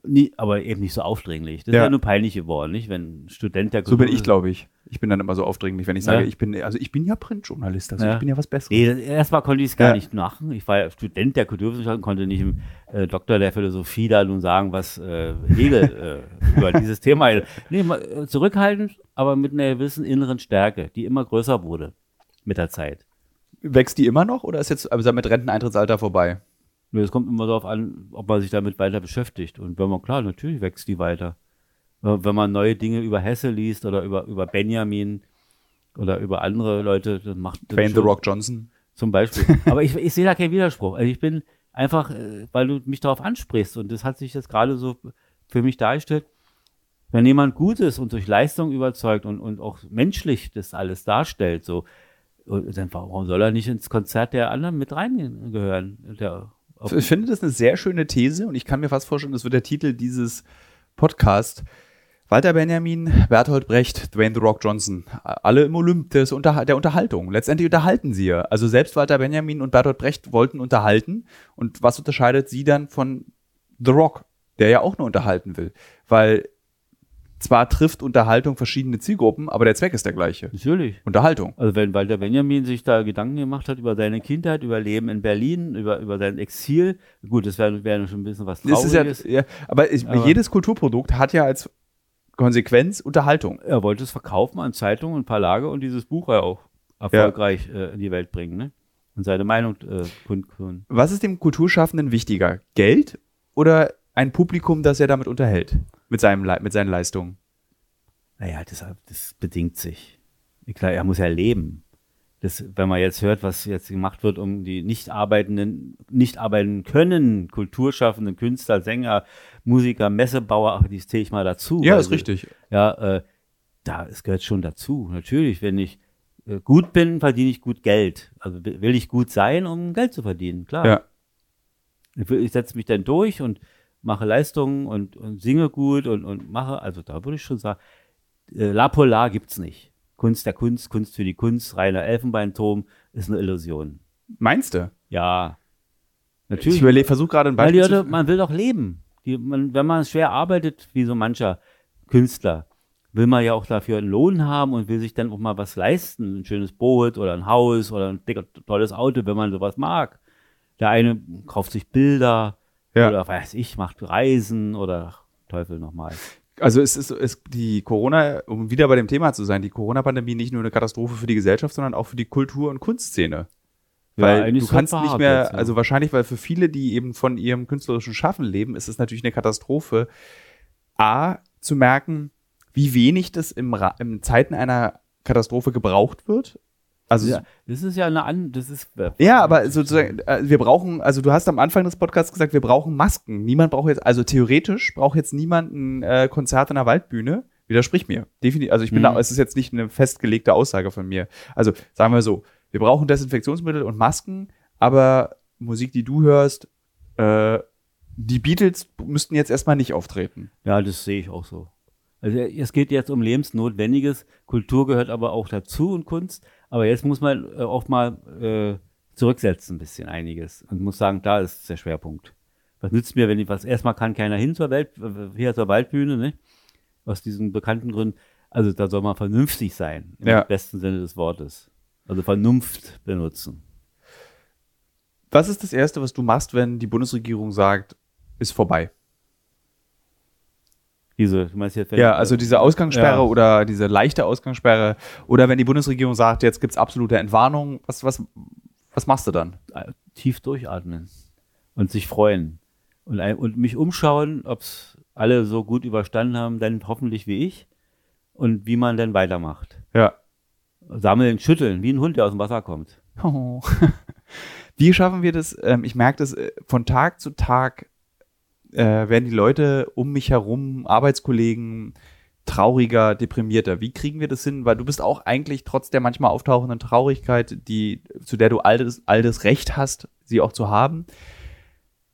Nie, aber eben nicht so aufdringlich. Das Ja. ist ja nur peinlich geworden, nicht? Wenn ein Student der So bin ich, Kultur- glaube ich. Ich bin dann immer so aufdringlich, wenn ich sage, Ja. ich bin, also ich bin ja Printjournalist, also Ja. ich bin ja was Besseres. Nee, erstmal konnte ich es gar nicht machen. Ich war ja Student der Kulturwissenschaften, konnte nicht im äh, Doktor der Philosophie da nun sagen, was äh, Hegel äh, über dieses Thema. Nee, mal, äh, zurückhaltend, aber mit einer gewissen inneren Stärke, die immer größer wurde mit der Zeit. Wächst die immer noch oder ist jetzt also mit Renteneintrittsalter vorbei? Nur Es kommt immer darauf an, ob man sich damit weiter beschäftigt. Und wenn man, klar, natürlich wächst die weiter. Wenn man neue Dinge über Hesse liest oder über, über Benjamin oder über andere Leute, dann macht das Dwayne The Rock Johnson. Zum Beispiel. Aber ich, ich sehe da keinen Widerspruch. Also ich bin einfach, äh, weil du mich darauf ansprichst und das hat sich jetzt gerade so für mich dargestellt, wenn jemand gut ist und durch Leistung überzeugt und, und auch menschlich das alles darstellt, so, und dann warum soll er nicht ins Konzert der anderen mit reingehören? Der, Ich finde das eine sehr schöne These und ich kann mir fast vorstellen, das wird der Titel dieses Podcasts. Walter Benjamin, Bertolt Brecht, Dwayne The Rock Johnson, alle im Olymp des Unter der Unterhaltung. Letztendlich unterhalten sie ja. Also selbst Walter Benjamin und Bertolt Brecht wollten unterhalten. Und was unterscheidet sie dann von The Rock, der ja auch nur unterhalten will? Weil zwar trifft Unterhaltung verschiedene Zielgruppen, aber der Zweck ist der gleiche. natürlich. Unterhaltung. Also wenn Walter Benjamin sich da Gedanken gemacht hat über seine Kindheit, über Leben in Berlin, über, über sein Exil, gut, das wäre wär schon ein bisschen was ist ja, Trauriges. ja, aber, ich, Aber- jedes Kulturprodukt hat ja als Konsequenz Unterhaltung. er wollte es verkaufen an Zeitungen und Verlage und dieses Buch ja auch erfolgreich äh, in die Welt bringen, ne? Und seine Meinung äh, kundtun. Was ist dem Kulturschaffenden wichtiger? Geld oder ein Publikum, das er damit unterhält? Mit, seinem, mit seinen Leistungen? Naja, das, das bedingt sich. Klar, er muss ja leben. das, wenn man jetzt hört, was jetzt gemacht wird, um die nicht arbeitenden, nicht arbeiten können, kulturschaffenden Künstler, Sänger, Musiker, Messebauer, ach, die zähle ich mal dazu. Ja, weil ist richtig. Ja, äh, da, es gehört schon dazu. Natürlich, wenn ich äh, gut bin, verdiene ich gut Geld. Also will ich gut sein, um Geld zu verdienen, klar. Ja. Ich setze mich dann durch und mache Leistungen und, und singe gut und, und mache, also da würde ich schon sagen, äh, La Polar gibt's nicht. Kunst der Kunst, Kunst für die Kunst, reiner Elfenbeinturm ist eine Illusion. Meinst du? Ja. Ich Natürlich. versuche gerade ein Beispiel Leute, man will doch leben. Die, man, wenn man schwer arbeitet, wie so mancher Künstler, will man ja auch dafür einen Lohn haben und will sich dann auch mal was leisten. Ein schönes Boot oder ein Haus oder ein dicker, tolles Auto, wenn man sowas mag. Der eine kauft sich Bilder Ja. oder weiß ich, macht Reisen oder Teufel nochmal. Also es ist, es, die Corona, um wieder bei dem Thema zu sein, die Corona-Pandemie nicht nur eine Katastrophe für die Gesellschaft, sondern auch für die Kultur- und Kunstszene. Weil eigentlich du kannst nicht mehr, jetzt, ja. also wahrscheinlich, weil für viele, die eben von ihrem künstlerischen Schaffen leben, ist es natürlich eine Katastrophe, A, zu merken, wie wenig das im, in Zeiten einer Katastrophe gebraucht wird. Also Ja, das ist ja eine an, das ist Ja, aber sozusagen, äh, wir brauchen, also du hast am Anfang des Podcasts gesagt, wir brauchen Masken. Niemand braucht jetzt, also theoretisch braucht jetzt niemand ein äh, Konzert in der Waldbühne. Widersprich mir. Definitiv, also ich bin Mhm. da, es ist jetzt nicht eine festgelegte Aussage von mir. Also sagen wir so, wir brauchen Desinfektionsmittel und Masken, aber Musik, die du hörst, äh, die Beatles müssten jetzt erstmal nicht auftreten. Ja, das sehe ich auch so. Also es geht jetzt um Lebensnotwendiges. Kultur gehört aber auch dazu und Kunst. Aber jetzt muss man äh, auch mal äh, zurücksetzen, ein bisschen einiges. Und muss sagen, da ist der Schwerpunkt. Was nützt mir, wenn ich was, erstmal kann keiner hin zur Welt, hier zur Waldbühne, ne? Aus diesen bekannten Gründen. Also da soll man vernünftig sein, im Ja. besten Sinne des Wortes. Also Vernunft benutzen. Was ist das Erste, was du machst, wenn die Bundesregierung sagt, ist vorbei? Diese, du meinst jetzt, Ja, also diese Ausgangssperre Ja. oder diese leichte Ausgangssperre oder wenn die Bundesregierung sagt, jetzt gibt's absolute Entwarnung, was, was, was machst du dann? äh, tief durchatmen und sich freuen und, und mich umschauen, ob es alle so gut überstanden haben, dann hoffentlich wie ich und wie man dann weitermacht. Ja. Sammeln, schütteln, wie ein Hund, der aus dem Wasser kommt. Oh. Wie schaffen wir das? Ähm, ich merke das äh, von Tag zu Tag äh, werden die Leute um mich herum, Arbeitskollegen, trauriger, deprimierter. Wie kriegen wir das hin? Weil du bist auch eigentlich trotz der manchmal auftauchenden Traurigkeit, die, zu der du all das, all das Recht hast, sie auch zu haben,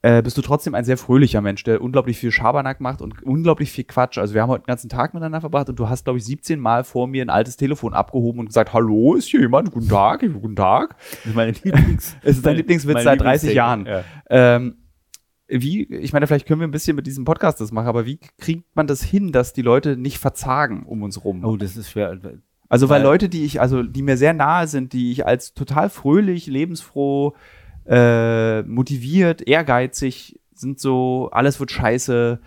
äh, bist du trotzdem ein sehr fröhlicher Mensch, der unglaublich viel Schabernack macht und unglaublich viel Quatsch. Also wir haben heute den ganzen Tag miteinander verbracht und du hast, glaube ich, 17 Mal vor mir ein altes Telefon abgehoben und gesagt, hallo, ist hier jemand? Guten Tag, guten Tag. Das ist meine Lieblings. Es ist dein Lieblingswitz seit 30 Lieblingstechnik, Jahren. Ja. Ähm, wie, ich meine, vielleicht können wir ein bisschen mit diesem Podcast das machen, aber wie kriegt man das hin, dass die Leute nicht verzagen um uns rum? Oh, das ist schwer. also, weil weil- Leute, die ich, also die mir sehr nahe sind, die ich als total fröhlich, lebensfroh, äh, motiviert, ehrgeizig sind so, alles wird scheiße,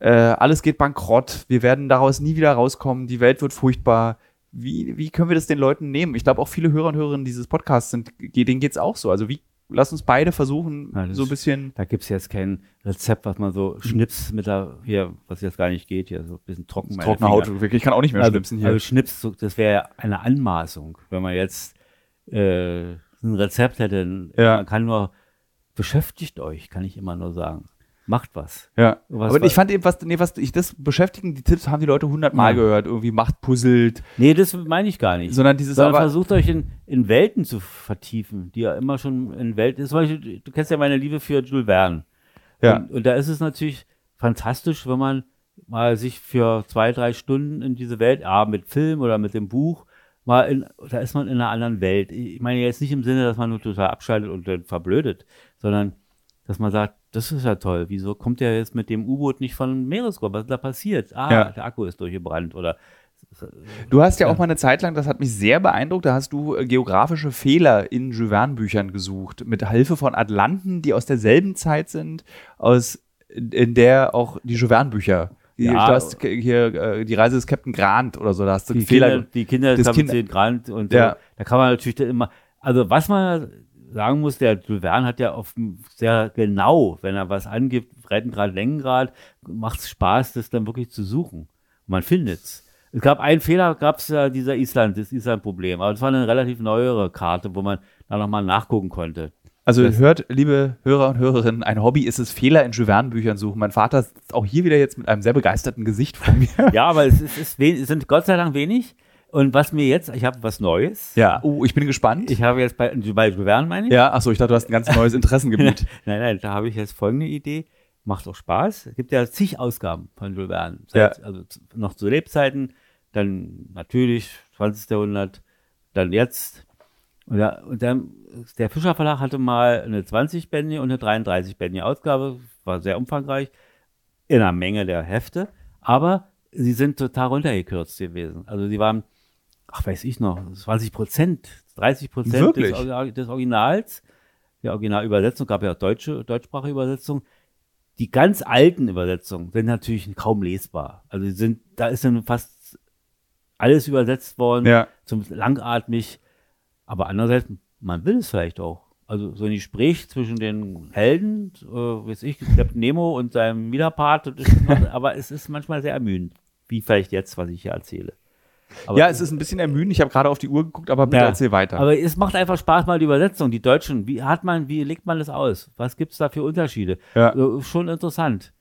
äh, alles geht bankrott, wir werden daraus nie wieder rauskommen, die Welt wird furchtbar. Wie, wie können wir das den Leuten nehmen? Ich glaube, auch viele Hörer und Hörerinnen dieses Podcasts sind, denen geht's auch so. Also wie, lass uns beide versuchen, Ja, so ein bisschen. Da gibt es jetzt kein Rezept, was man so schnips mit der, hier, was jetzt gar nicht geht, hier, so ein bisschen trocken. Trockene. Haut, wirklich, ich kann auch nicht mehr also, schnipsen hier. Also Schnips, das wäre eine Anmaßung, wenn man jetzt äh, ein Rezept hätte. Ja. Man kann nur, beschäftigt euch, kann ich immer nur sagen. Macht was. ja. was Aber war- ich fand eben, was, nee, was ich das beschäftigen, die Tipps haben die Leute hundertmal Ja. gehört, irgendwie macht puzzelt, Nee, das meine ich gar nicht. sondern dieses Sondern aber, versucht euch in, in Welten zu vertiefen, die ja immer schon in Welten. Zum Beispiel, du kennst ja meine Liebe für Jules Verne. Ja. Und, und da ist es natürlich fantastisch, wenn man mal sich für zwei, drei Stunden in diese Welt, ah, mit Film oder mit dem Buch, mal in, da ist man in einer anderen Welt. Ich meine jetzt nicht im Sinne, dass man nur total abschaltet und dann verblödet, sondern dass man sagt, das ist ja toll, wieso kommt der jetzt mit dem U-Boot nicht von Meeresgrund? Was ist da passiert? Ah, Ja. der Akku ist durchgebrannt oder du hast ja auch mal eine Zeit lang, das hat mich sehr beeindruckt, da hast du äh, geografische Fehler in Jules Büchern gesucht, mit Hilfe von Atlanten, die aus derselben Zeit sind, aus, in der auch die Jules Bücher Ja. du hast hier äh, die Reise des Captain Grant oder so, da hast du die Fehler. Kinder, die Kinder des Kind- Kapitän Grant und Ja. so. Da kann man natürlich immer, also was man sagen muss, der Jules Verne hat ja oft sehr genau, wenn er was angibt, Breitengrad, Längengrad, macht es Spaß, das dann wirklich zu suchen. Und man findet's. Es gab einen Fehler, gab es ja dieser Island, das Island-Problem. Aber das war eine relativ neuere Karte, wo man da nochmal nachgucken konnte. Also Das- hört, liebe Hörer und Hörerinnen, ein Hobby ist es, Fehler in Juvernen-Büchern suchen. Mein Vater sitzt auch hier wieder jetzt mit einem sehr begeisterten Gesicht vor mir. Ja, aber es, ist, es, ist es sind Gott sei Dank wenig. Und was mir jetzt, ich habe was Neues. Ja, oh, ich bin gespannt. Ich habe jetzt bei, bei Juvern, meine ich. ja, achso, ich dachte, du hast ein ganz neues Interessengebiet. Nein, nein, da habe ich jetzt folgende Idee. Macht auch Spaß. Es gibt ja zig Ausgaben von Jules Verne. Ja. Seit, Also z- noch zu Lebzeiten, dann natürlich 20. Jahrhundert, dann jetzt. Und, da, und dann, der Fischer Verlag hatte mal eine 20 Bände und eine 33 Bände Ausgabe. War sehr umfangreich. In einer Menge der Hefte. Aber sie sind total runtergekürzt gewesen. Also sie waren, ach weiß ich noch, 20 Prozent, 30 Prozent des, des Originals. Der Originalübersetzung gab ja auch deutsche, deutschsprachige Übersetzung. Die ganz alten Übersetzungen sind natürlich kaum lesbar. Also sind, da ist dann fast alles übersetzt worden, ja. zum langatmig. Aber andererseits, man will es vielleicht auch. Also so ein Gespräch zwischen den Helden, äh, weiß ich, Captain Nemo und seinem Widerpart, aber es ist manchmal sehr ermüdend, wie vielleicht jetzt, was ich hier erzähle. Aber, ja, es ist ein bisschen ermüdend. Ich habe gerade auf die Uhr geguckt, aber bitte Ja, erzähl weiter. aber es macht einfach Spaß, mal die Übersetzung, die Deutschen. Wie hat man, wie legt man das aus? Was gibt es da für Unterschiede? Ja. So, schon interessant.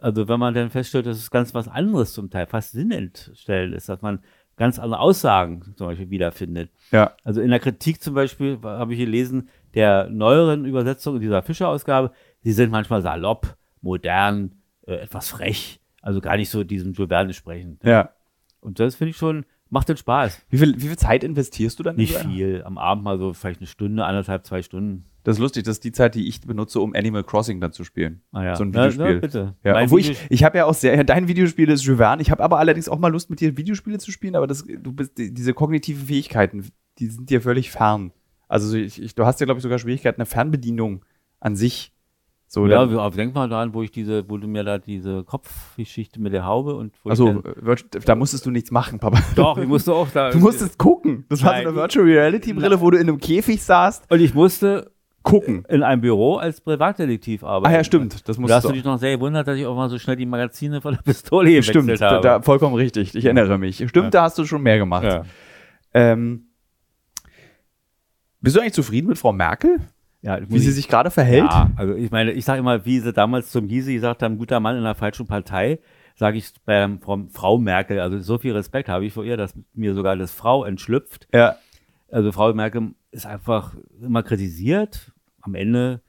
Also wenn man dann feststellt, dass es ganz was anderes zum Teil, fast sinnentstellend ist, dass man ganz andere Aussagen zum Beispiel wiederfindet. ja. Also in der Kritik zum Beispiel habe ich gelesen, der neueren Übersetzung dieser Fischer-Ausgabe, die sind manchmal salopp, modern, äh, etwas frech, also gar nicht so diesem Jules Verne sprechend. ja. Und das finde ich schon, macht den Spaß. Wie viel, wie viel Zeit investierst du dann? Nicht viel, am Abend mal so vielleicht eine Stunde, anderthalb, zwei Stunden. Das ist lustig, das ist die Zeit, die ich benutze, um Animal Crossing dann zu spielen. Ah ja. So ein Na, Videospiel. Na, bitte. Ja, Mein obwohl ich, Video- ich habe ja auch sehr, ja, dein Videospiel ist Verne. Ich habe aber allerdings auch mal Lust, mit dir Videospiele zu spielen, aber das, du bist, die- diese kognitiven Fähigkeiten, die sind dir völlig fern. Also ich, ich, du hast ja, glaube ich, sogar Schwierigkeiten, eine Fernbedienung an sich. So, ja, dann- denk mal daran, wo ich diese, wo du mir da diese Kopfgeschichte mit der Haube und wo also, ich dann, äh, da musstest du nichts machen, Papa. doch, ich musste auch da. Du musstest gucken. Das war so Nein. eine Virtual Reality Brille, wo du in einem Käfig saßt. und ich musste Gucken. in einem Büro als Privatdetektiv arbeiten. Ah ja, stimmt. Das Da musst hast du. dich noch sehr gewundert, dass ich auch mal so schnell die Magazine von der Pistole gewechselt Stimmt, da, habe. da, vollkommen richtig. Ich erinnere mich. Stimmt, Ja. da hast du schon mehr gemacht. ja. Ähm, bist du eigentlich zufrieden mit Frau Merkel? Ja, Wie sie sich gerade verhält? Ja, also ich meine, ich sage immer, wie sie damals zum Gysi gesagt haben, guter Mann in der falschen Partei, sage ich bei Frau, Frau Merkel, also so viel Respekt habe ich vor ihr, dass mir sogar das Frau entschlüpft. Ja. Also Frau Merkel ist einfach immer kritisiert, am Ende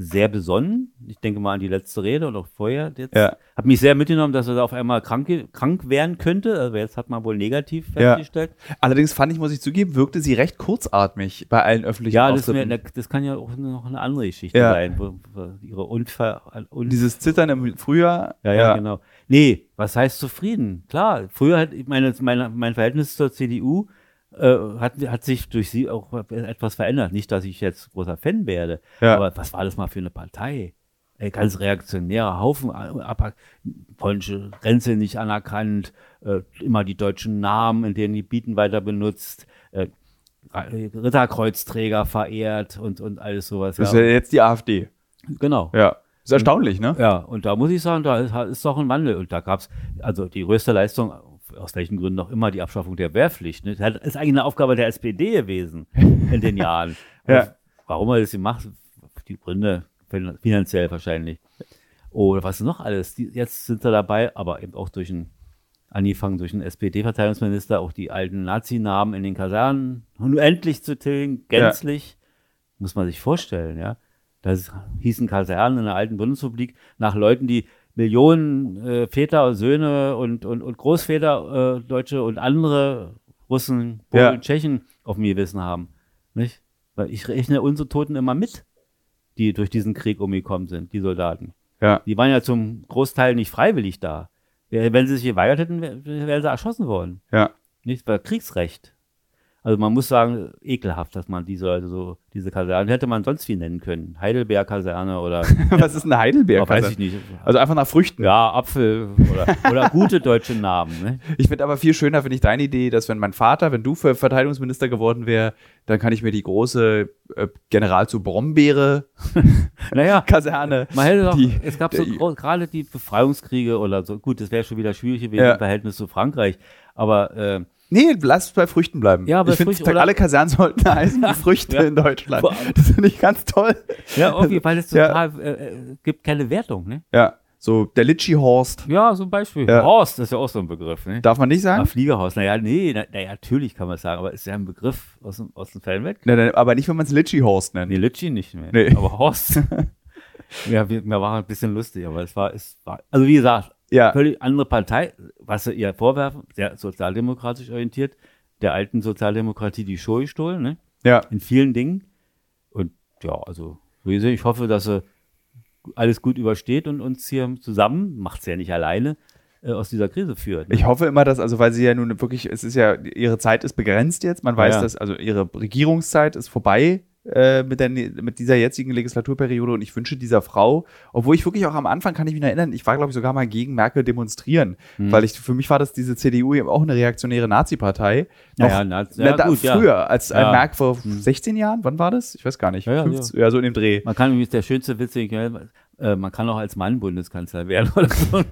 sehr besonnen. Ich denke mal an die letzte Rede und auch vorher jetzt. Ja. Hat mich sehr mitgenommen, dass er da auf einmal krank, krank werden könnte. Also jetzt hat man wohl negativ Ja. festgestellt. Allerdings fand ich, muss ich zugeben, wirkte sie recht kurzatmig bei allen öffentlichen Ja, das, mir, das kann ja auch noch eine andere Geschichte Ja. sein, wo, wo ihre Unfall, un, Dieses Zittern im Frühjahr. Ja, ja, genau. Nee, was heißt zufrieden? Klar, früher hat, meine, meine, mein Verhältnis zur CDU äh, hat, hat sich durch sie auch etwas verändert. Nicht, dass ich jetzt großer Fan werde, Ja. aber was war das mal für eine Partei? Ey, ganz reaktionärer Haufen, ab, polnische Grenze nicht anerkannt, äh, immer die deutschen Namen, in denen die Bieten weiter benutzt, äh, Ritterkreuzträger verehrt und, und alles sowas. Das ist ja jetzt die AfD. genau. Ja. Ist erstaunlich, ne? Ja, und da muss ich sagen, da ist, ist doch ein Wandel. Und da gab es, also die größte Leistung, aus welchen Gründen auch immer, die Abschaffung der Wehrpflicht. Ne? Das ist eigentlich eine Aufgabe der SPD gewesen in den Jahren. Ja. Warum er das gemacht die Gründe fin- finanziell wahrscheinlich. Oder was noch alles. Die, jetzt sind sie dabei, aber eben auch durch ein, angefangen durch einen SPD-Verteidigungsminister, auch die alten Nazi-Namen in den Kasernen nun endlich zu tilgen, gänzlich. Muss man sich vorstellen, ja. Das hießen Kasernen in der alten Bundesrepublik nach Leuten, die Millionen äh, Väter, Söhne und, und, und Großväter, äh, Deutsche und andere Russen, Polen, Ja. Tschechen auf dem Gewissen haben. Nicht? Weil ich rechne unsere Toten immer mit, die durch diesen Krieg umgekommen sind, die Soldaten. Ja. Die waren ja zum Großteil nicht freiwillig da. Wenn sie sich geweigert hätten, wär- wären sie erschossen worden. Ja. Nicht? Weil Kriegsrecht. Also man muss sagen, ekelhaft, dass man diese, also diese Kaserne, hätte man sonst wie nennen können. Heidelberg-Kaserne oder, Was ist eine Heidelbeer? oh, weiß ich nicht. Also einfach nach Früchten. Ja, Apfel oder, oder gute deutsche Namen. Ne? Ich finde aber viel schöner, finde ich deine Idee, dass wenn mein Vater, wenn du für Verteidigungsminister geworden wär, dann kann ich mir die große äh, General zu Brombeere Naja, Kaserne. man hätte doch, Die- es gab so gerade die Befreiungskriege oder so, gut, das wäre schon wieder schwierig gewesen Ja. im Verhältnis zu Frankreich, aber äh, Nee, lass es bei Früchten bleiben. Ja, bei ich finde, alle Kasernen sollten heißen wie Früchte Ja. in Deutschland. Das finde ich ganz toll. ja, irgendwie, weil es Ja. total, äh, äh, gibt keine Wertung, ne? Ja, so der Litschi-Horst. Ja, so ein Beispiel. Ja. Horst ist ja auch so ein Begriff, ne? Darf man nicht Ah, sagen? Fliegerhaus, naja, nee, na, naja, natürlich kann man es sagen, aber ist ja ein Begriff aus dem, aus dem Fällen weg. Nee, nee, aber nicht, wenn man es Litschi-Horst nennt. Nee, Litschi nicht mehr. Nee. Aber Horst. ja, wir, mir war ein bisschen lustig, aber es war, es war, also wie gesagt, Ja, völlig andere Partei, was sie ihr vorwerfen, sehr sozialdemokratisch orientiert, der alten Sozialdemokratie die Show gestohlen, ne? ja. In vielen Dingen. Und ja, also, ich hoffe, dass sie alles gut übersteht und uns hier zusammen, macht sie ja nicht alleine, äh, aus dieser Krise führt. Ne? Ich hoffe immer, dass, also weil sie ja nun wirklich, es ist ja, ihre Zeit ist begrenzt jetzt. Man weiß, Ja. dass, also ihre Regierungszeit ist vorbei äh, mit, der, mit dieser jetzigen Legislaturperiode und ich wünsche dieser Frau, obwohl ich wirklich auch am Anfang, kann ich mich erinnern, ich war, glaube ich, sogar mal gegen Merkel demonstrieren, Hm. weil ich, für mich war das diese CDU eben auch eine reaktionäre Nazi-Partei. Ja, Noch- ja, na, na, ja, da, gut, ja. früher, als äh, Ja. Merkel vor 16 Jahren, wann war das? Ich weiß gar nicht. Ja, ja, 15, ja. so in dem Dreh. Man kann übrigens der schönste Witz, äh, man kann auch als Mann Bundeskanzler werden oder so.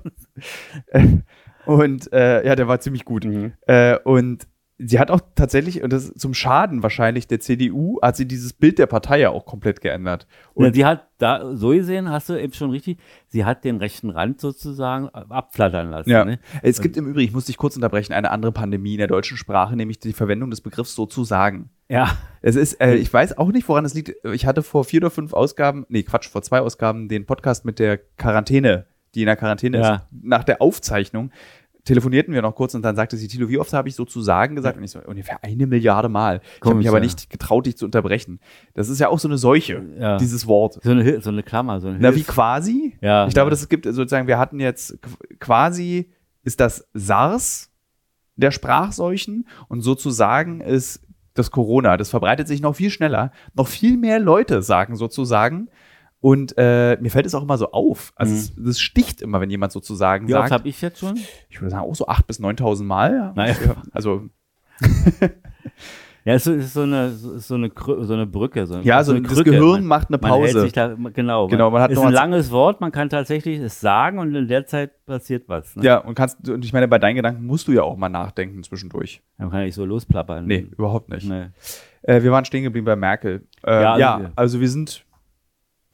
Und äh, ja, der war ziemlich gut. Mhm. Äh, und sie hat auch tatsächlich, und das ist zum Schaden wahrscheinlich der CDU, hat sie dieses Bild der Partei ja auch komplett geändert. Und Und sie hat da, so gesehen, hast du eben schon richtig, sie hat den rechten Rand sozusagen abflattern lassen. ja, Ne? es gibt im Übrigen, ich muss dich kurz unterbrechen, eine andere Pandemie in der deutschen Sprache, nämlich die Verwendung des Begriffs sozusagen. Ja, Es ist, äh, ich weiß auch nicht, woran es liegt. Ich hatte vor vier oder fünf Ausgaben, nee, Quatsch, vor zwei Ausgaben den Podcast mit der Quarantäne, die in der Quarantäne Ja. ist. Nach der Aufzeichnung telefonierten wir noch kurz und dann sagte sie, Tilo, wie oft habe ich sozusagen gesagt? Und ich so, ungefähr eine Milliarde Mal. Ich habe mich aber nicht getraut, dich zu unterbrechen. Das ist ja auch so eine Seuche, Ja. dieses Wort. so eine, so eine Klammer, so eine Na, wie quasi? Ja, ich glaube, das gibt sozusagen, wir hatten jetzt qu- quasi, ist das SARS der Sprachseuchen und sozusagen ist das Corona. Das verbreitet sich noch viel schneller. Noch viel mehr Leute sagen sozusagen. Und äh, mir fällt es auch immer so auf. Also Mhm. es, das sticht immer, wenn jemand sozusagen Wie oft sagt. habe ich jetzt schon? Ich würde sagen, auch so 8.000 bis 9.000 Mal. Naja. Also, Ja, es ist so eine, so eine, so eine Brücke. So, ja, so eine das Krücke. Gehirn Man- macht eine Pause. da, genau. Genau, man hat ist ein langes Wort, man kann tatsächlich es sagen und in der Zeit passiert was. Ne? Ja, und kannst, und ich meine, bei deinen Gedanken musst du ja auch mal nachdenken zwischendurch. Man kann ja nicht so losplappern. Nee, überhaupt nicht. Nee. Äh, wir waren stehen geblieben bei Merkel. Äh, Ja, ja, also- also wir sind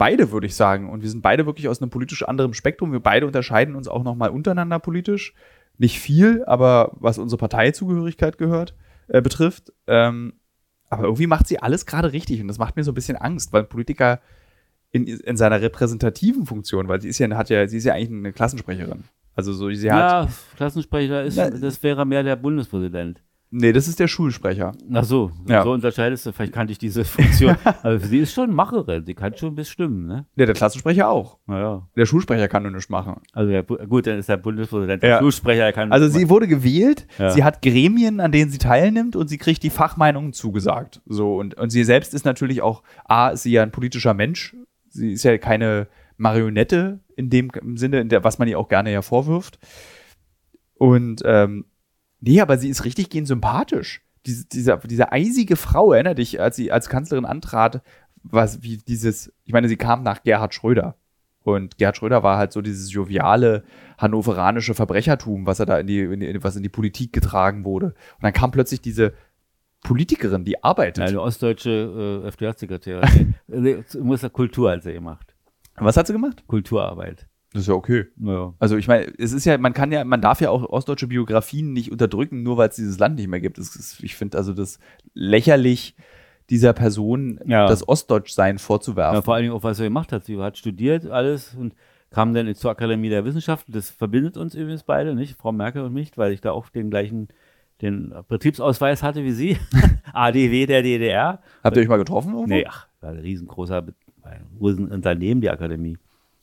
beide, würde ich sagen. Und wir sind beide wirklich aus einem politisch anderen Spektrum. Wir beide unterscheiden uns auch nochmal untereinander politisch. Nicht viel, aber was unsere Parteizugehörigkeit gehört, äh, betrifft. Ähm, aber irgendwie macht sie alles gerade richtig. Und das macht mir so ein bisschen Angst, weil ein Politiker in, in seiner repräsentativen Funktion, weil sie ist ja, hat ja, sie ist ja eigentlich eine Klassensprecherin. Also so, sie hat, Ja, Klassensprecher ist, Na, das wäre mehr der Bundespräsident. Nee, das ist der Schulsprecher. Ach so, Ja. so unterscheidest du, vielleicht kannte ich diese Funktion. Aber sie ist schon Macherin, sie kann schon bestimmen, ne? Ja, der Klassensprecher auch. Naja. Der Schulsprecher kann nur nichts machen. Also der, gut, dann ist der Bundespräsident der Ja. Schulsprecher, er kann. Also sie wurde gewählt, Ja. sie hat Gremien, an denen sie teilnimmt und sie kriegt die Fachmeinungen zugesagt. So und, und sie selbst ist natürlich auch, A, ist sie ja ein politischer Mensch. Sie ist ja keine Marionette in dem Sinne, in der, was man ihr auch gerne ja vorwirft. Und ähm, nee, aber sie ist richtig gehend sympathisch. Diese, diese, diese eisige Frau, erinnert dich, als sie als Kanzlerin antrat, was wie dieses, ich meine, sie kam nach Gerhard Schröder. Und Gerhard Schröder war halt so dieses joviale hannoveranische Verbrechertum, was er da in die, in die, was in die Politik getragen wurde. Und dann kam plötzlich diese Politikerin, die arbeitet. eine ostdeutsche äh, FDJ-Sekretärin. nee, nee, muss ja Kultur hat sie gemacht. Was hat sie gemacht? Kulturarbeit. Das ist ja okay. Ja. Also ich meine, es ist ja, man kann ja, man darf ja auch ostdeutsche Biografien nicht unterdrücken, nur weil es dieses Land nicht mehr gibt. Ist, ich finde also das lächerlich, dieser Person Ja. das Ostdeutschsein vorzuwerfen. Ja, vor allen Dingen auch, was sie gemacht hat. Sie hat studiert alles und kam dann zur Akademie der Wissenschaften. Das verbindet uns übrigens beide, nicht? Frau Merkel und mich, weil ich da auch den gleichen, den Betriebsausweis hatte wie sie. ADW der DDR. Habt ihr euch mal getroffen? irgendwo? Nee, ach, war ein riesengroßer ein Riesenunternehmen, die Akademie.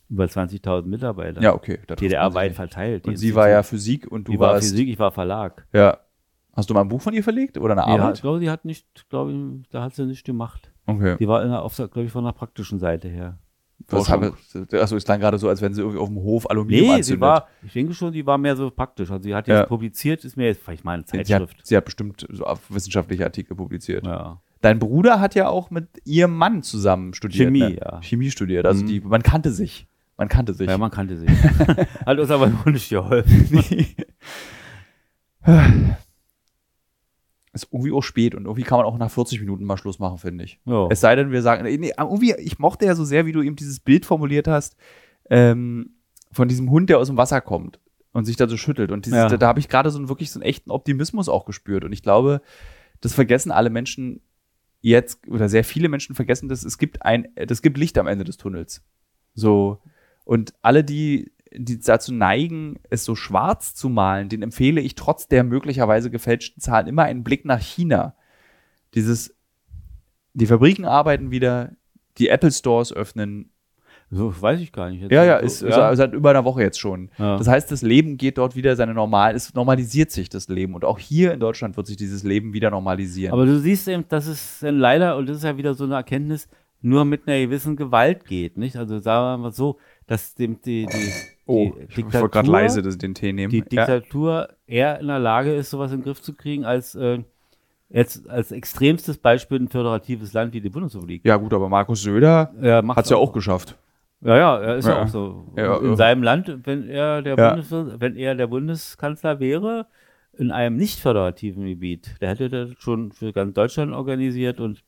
Über 20.000 Mitarbeiter. Ja, okay. DDR-weit verteilt. Und sie war ja Physik und du die war warst. Physik, ich war Verlag. Ja. Hast du mal ein Buch von ihr verlegt oder eine Ja, Arbeit? ich glaube, die hat nicht, glaube ich, da hat sie nicht gemacht. Okay. Die war in der, auf, glaube ich, von der praktischen Seite her. Was habe, achso, es klang gerade so, als wenn sie irgendwie auf dem Hof Aluminium Nee, anzündet. sie war, ich denke schon, die war mehr so praktisch. Also sie hat jetzt Ja. publiziert, ist mir jetzt vielleicht mal eine sie, hat, Zeitschrift. sie hat bestimmt so auf wissenschaftliche Artikel publiziert. Ja. Dein Bruder hat ja auch mit ihrem Mann zusammen studiert. Chemie, ne? ja. Chemie studiert. Also Mhm. die, man kannte sich. Man kannte sich. ja, man kannte sie. hat uns aber noch nicht geholfen. ist irgendwie auch spät und irgendwie kann man auch nach 40 Minuten mal Schluss machen, finde ich. Ja. Es sei denn, wir sagen, nee, irgendwie, ich mochte ja so sehr, wie du eben dieses Bild formuliert hast, ähm, von diesem Hund, der aus dem Wasser kommt und sich da so schüttelt. Und dieses, Ja. da, da habe ich gerade so einen, wirklich so einen echten Optimismus auch gespürt. Und ich glaube, das vergessen alle Menschen jetzt, oder sehr viele Menschen vergessen das, es gibt ein, es gibt Licht am Ende des Tunnels. So. Und alle, die, die dazu neigen, es so schwarz zu malen, den empfehle ich trotz der möglicherweise gefälschten Zahlen immer einen Blick nach China. Dieses, die Fabriken arbeiten wieder, die Apple Stores öffnen. So, weiß ich gar nicht. Jetzt Ja, ja, so, ist Also seit über einer Woche jetzt schon. Ja. Das heißt, das Leben geht dort wieder seine normal, es normalisiert sich das Leben. Und auch hier in Deutschland wird sich dieses Leben wieder normalisieren. Aber du siehst eben, dass es dann leider, und das ist ja wieder so eine Erkenntnis, nur mit einer gewissen Gewalt geht, nicht? Also sagen wir mal so, dass dem, die, die, oh, die ich wollte gerade leise den Tee nehmen. die ja. Diktatur eher in der Lage ist, sowas in den Griff zu kriegen, als äh, jetzt als extremstes Beispiel ein föderatives Land wie die Bundesrepublik. ja, gut, aber Markus Söder Er macht hat es ja auch geschafft. Ja, ja, er ist ja, Ja. auch so. Ja, in ja. seinem Land, wenn er der Ja. Bundes, wenn er der Bundeskanzler wäre, in einem nicht föderativen Gebiet, der hätte das schon für ganz Deutschland organisiert und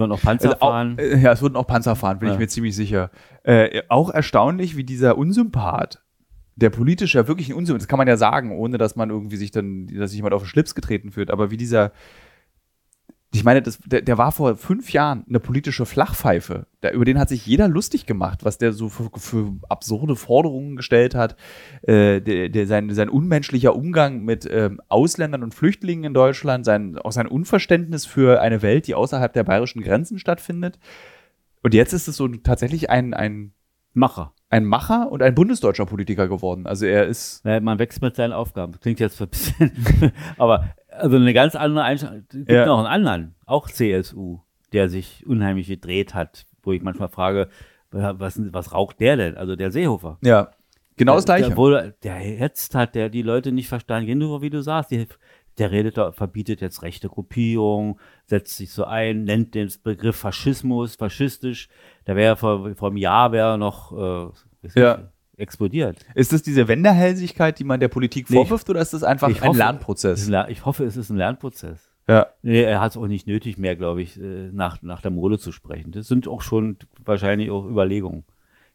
würden auch Panzer Also auch, fahren. äh, ja, es würden auch Panzer fahren, bin Ja. ich mir ziemlich sicher. Äh, auch erstaunlich, wie dieser Unsympath, der politisch ja wirklich ein Unsympath, das kann man ja sagen, ohne dass man irgendwie sich dann, dass sich jemand auf den Schlips getreten fühlt, aber wie dieser, ich meine, das, der, der war vor fünf Jahren eine politische Flachpfeife. Der, über den hat sich jeder lustig gemacht, was der so für, für absurde Forderungen gestellt hat. Äh, der, der, sein, sein unmenschlicher Umgang mit ähm, Ausländern und Flüchtlingen in Deutschland, sein, auch sein Unverständnis für eine Welt, die außerhalb der bayerischen Grenzen stattfindet. Und jetzt ist es so tatsächlich ein, ein, Macher. ein Macher und ein bundesdeutscher Politiker geworden. Also er ist. Ja, man wächst mit seinen Aufgaben. Klingt jetzt ein bisschen, aber also eine ganz andere Einstellung. Es gibt Ja. noch einen anderen, auch CSU, der sich unheimlich gedreht hat, wo ich manchmal frage, was, was raucht der denn? Also der Seehofer. Ja. Genau das Gleiche. Der, wohl, der jetzt hat der die Leute nicht verstanden. Genau wie du sagst, die, der redet da, verbietet jetzt rechte Gruppierung, setzt sich so ein, nennt den Begriff Faschismus, faschistisch. Da wäre vor, vor einem Jahr wäre noch äh, Ja. Explodiert. Ist das diese Wenderhälsigkeit, die man der Politik Nee, vorwirft, oder ist das einfach ein hoffe- Lernprozess? Ich hoffe, es ist ein Lernprozess. Ja. Nee, er hat es auch nicht nötig mehr, glaube ich, äh, nach, nach der Mode zu sprechen. Das sind auch schon wahrscheinlich auch Überlegungen,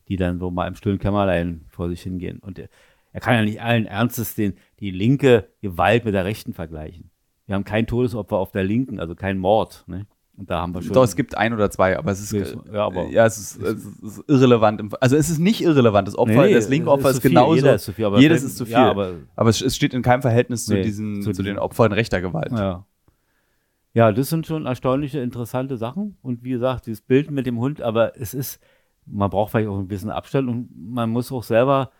die dann so mal im stillen Kämmerlein vor sich hingehen. Und er, er kann ja nicht allen Ernstes den, die linke Gewalt mit der rechten vergleichen. Wir haben kein Todesopfer auf der Linken, also kein Mord. Ne? Und da haben wir schon. Doch, es gibt ein oder zwei, aber es ist, Ja, aber- ja, es ist, es ist irrelevant. Im, also es ist nicht irrelevant. Das Opfer, Nee, das linke Opfer ist, zu viel. genauso. Jeder ist zu viel, aber jedes ist zu viel. Ja, aber aber es, es steht in keinem Verhältnis zu, Nee, diesen, zu zu, den Opfern rechter Gewalt. Ja. Ja, das sind schon erstaunliche, interessante Sachen. Und wie gesagt, dieses Bild mit dem Hund, aber es ist, man braucht vielleicht auch ein bisschen Abstand und man muss auch selber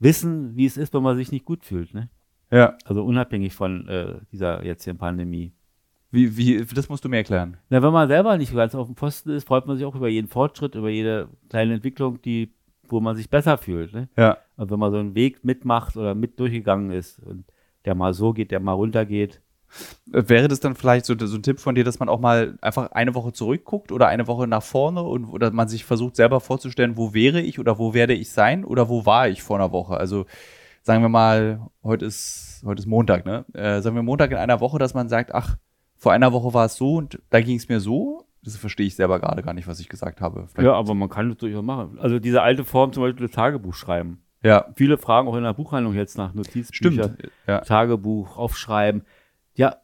wissen, wie es ist, wenn man sich nicht gut fühlt. Ne? Ja. Also unabhängig von äh, dieser jetzt hier Pandemie. Wie, wie, das musst du mir erklären. Na, wenn man selber nicht ganz auf dem Posten ist, freut man sich auch über jeden Fortschritt, über jede kleine Entwicklung, die, wo man sich besser fühlt. Ne? Ja. Und wenn man so einen Weg mitmacht oder mit durchgegangen ist und der mal so geht, der mal runter geht. Äh, Wäre das dann vielleicht so, so ein Tipp von dir, dass man auch mal einfach eine Woche zurückguckt oder eine Woche nach vorne und oder man sich versucht selber vorzustellen, wo wäre ich oder wo werde ich sein oder wo war ich vor einer Woche? Also sagen wir mal, heute ist, heute ist Montag, ne? Äh, sagen wir Montag in einer Woche, dass man sagt, ach, vor einer Woche war es so und da ging es mir so. Das verstehe ich selber gerade gar nicht, was ich gesagt habe. Vielleicht- Ja, aber man kann das durchaus machen. Also diese alte Form, zum Beispiel das Tagebuch schreiben. ja, Viele fragen auch in der Buchhandlung jetzt nach Notizbüchern, stimmt. Ja. Tagebuch, aufschreiben. Ja,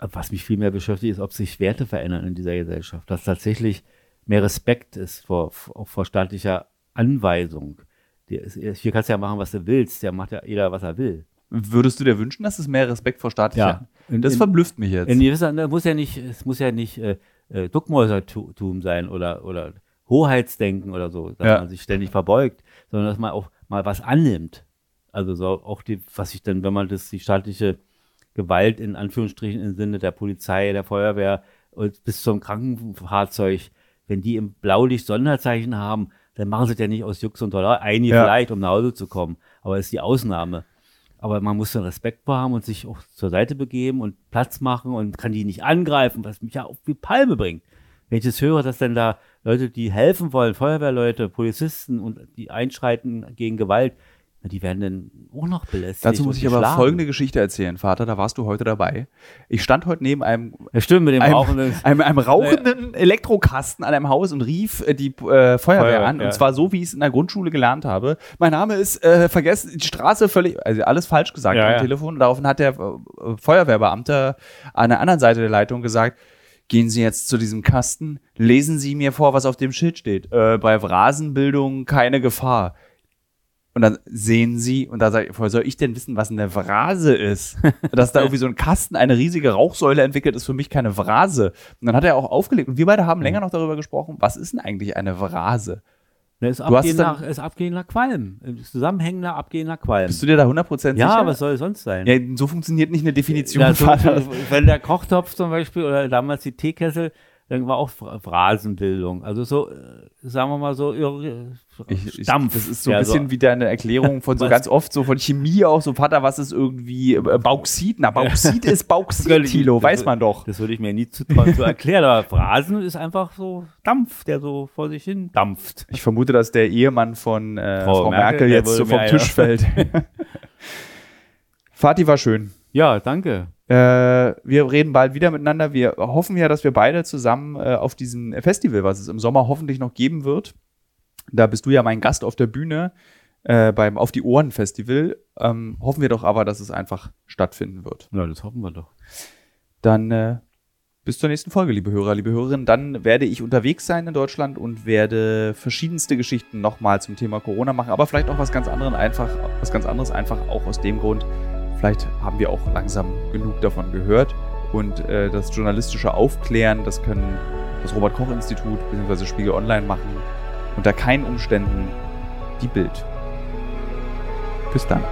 was mich viel mehr beschäftigt, ist, ob sich Werte verändern in dieser Gesellschaft. Dass tatsächlich mehr Respekt ist vor, auch vor staatlicher Anweisung. Hier kannst du ja machen, was du willst. Der macht ja jeder, was er will. Würdest du dir wünschen, dass es mehr Respekt vor staatlicher? In, Das in, verblüfft mich jetzt. in gewisser, muss ja nicht, es muss ja nicht äh, äh, Duckmäusertum sein oder, oder Hoheitsdenken oder so, dass Ja. man sich ständig verbeugt, sondern dass man auch mal was annimmt. Also so auch die, was ich dann, wenn man das die staatliche Gewalt in Anführungsstrichen im Sinne der Polizei, der Feuerwehr und bis zum Krankenfahrzeug, wenn die im Blaulicht Sonderzeichen haben, dann machen sie das ja nicht aus Jux und Dollar. Einige Ja. vielleicht, um nach Hause zu kommen. Aber das ist die Ausnahme. Aber man muss dann Respekt haben und sich auch zur Seite begeben und Platz machen und kann die nicht angreifen, was mich ja auf die Palme bringt. Wenn ich das höre, dass dann da Leute, die helfen wollen, Feuerwehrleute, Polizisten und die einschreiten gegen Gewalt, die werden dann auch noch belästigt. Dazu muss ich aber geschlagen. folgende Geschichte erzählen, Vater. Da warst du heute dabei. Ich stand heute neben einem Ja, stimmt, mit dem einem, Rauchen. einem, einem rauchenden Elektrokasten an einem Haus und rief äh, die äh, Feuerwehr Feuerwehr, an. ja. Und zwar so, wie ich es in der Grundschule gelernt habe. Mein Name ist, äh, vergessen, die Straße völlig, also alles falsch gesagt Ja, am ja. Telefon. Und daraufhin hat der äh, Feuerwehrbeamte an der anderen Seite der Leitung gesagt, Gehen Sie jetzt zu diesem Kasten, lesen Sie mir vor, was auf dem Schild steht. Äh, bei Rasenbildung keine Gefahr. Und dann sehen sie, und da sage ich, woher soll ich denn wissen, was eine Vrase ist? Dass da irgendwie so ein Kasten eine riesige Rauchsäule entwickelt, ist für mich keine Vrase. Und dann hat er auch aufgelegt. Und wir beide haben länger noch darüber gesprochen, was ist denn eigentlich eine Vrase? Ne, ist, abgehender, dann- ist abgehender Qualm. Zusammenhängender, abgehender Qualm. Bist du dir da 100% ja, sicher? was soll es sonst sein? ja, so funktioniert nicht eine Definition. Ja, so, wenn der Kochtopf zum Beispiel oder damals die Teekessel, dann war auch Phra- Phrasenbildung. Also so, äh, sagen wir mal so, äh, Ich, ich, Dampf. das ist so ein bisschen wie deine Erklärung von so Was? ganz oft so von Chemie auch so, Vater, was ist irgendwie äh, Bauxit? Na, Bauxit ist Bauxit, Tilo, weiß man doch. Das würde ich mir nie zutrauen zu erklären, aber Phrasen ist einfach so Dampf, der so vor sich hin dampft. Ich vermute, dass der Ehemann von äh, Frau, Frau Merkel, Merkel, jetzt so vom Tisch fällt. Fatih war schön. Ja, danke. Äh, wir reden bald wieder miteinander. Wir hoffen ja, dass wir beide zusammen äh, auf diesem Festival, was es im Sommer hoffentlich noch geben wird, da bist du ja mein Gast auf der Bühne äh, beim Auf die Ohren Festival, ähm, hoffen wir doch aber, dass es einfach stattfinden wird. Ja, das hoffen wir doch. Dann äh, bis zur nächsten Folge, liebe Hörer, liebe Hörerinnen. Dann werde ich unterwegs sein in Deutschland und werde verschiedenste Geschichten nochmal zum Thema Corona machen, aber vielleicht auch was ganz anderes einfach, was ganz anderes einfach auch aus dem Grund. Vielleicht haben wir auch langsam genug davon gehört und äh, das journalistische Aufklären, das können das Robert Koch Institut bzw. Spiegel Online machen. Unter keinen Umständen die Bild. Bis dann.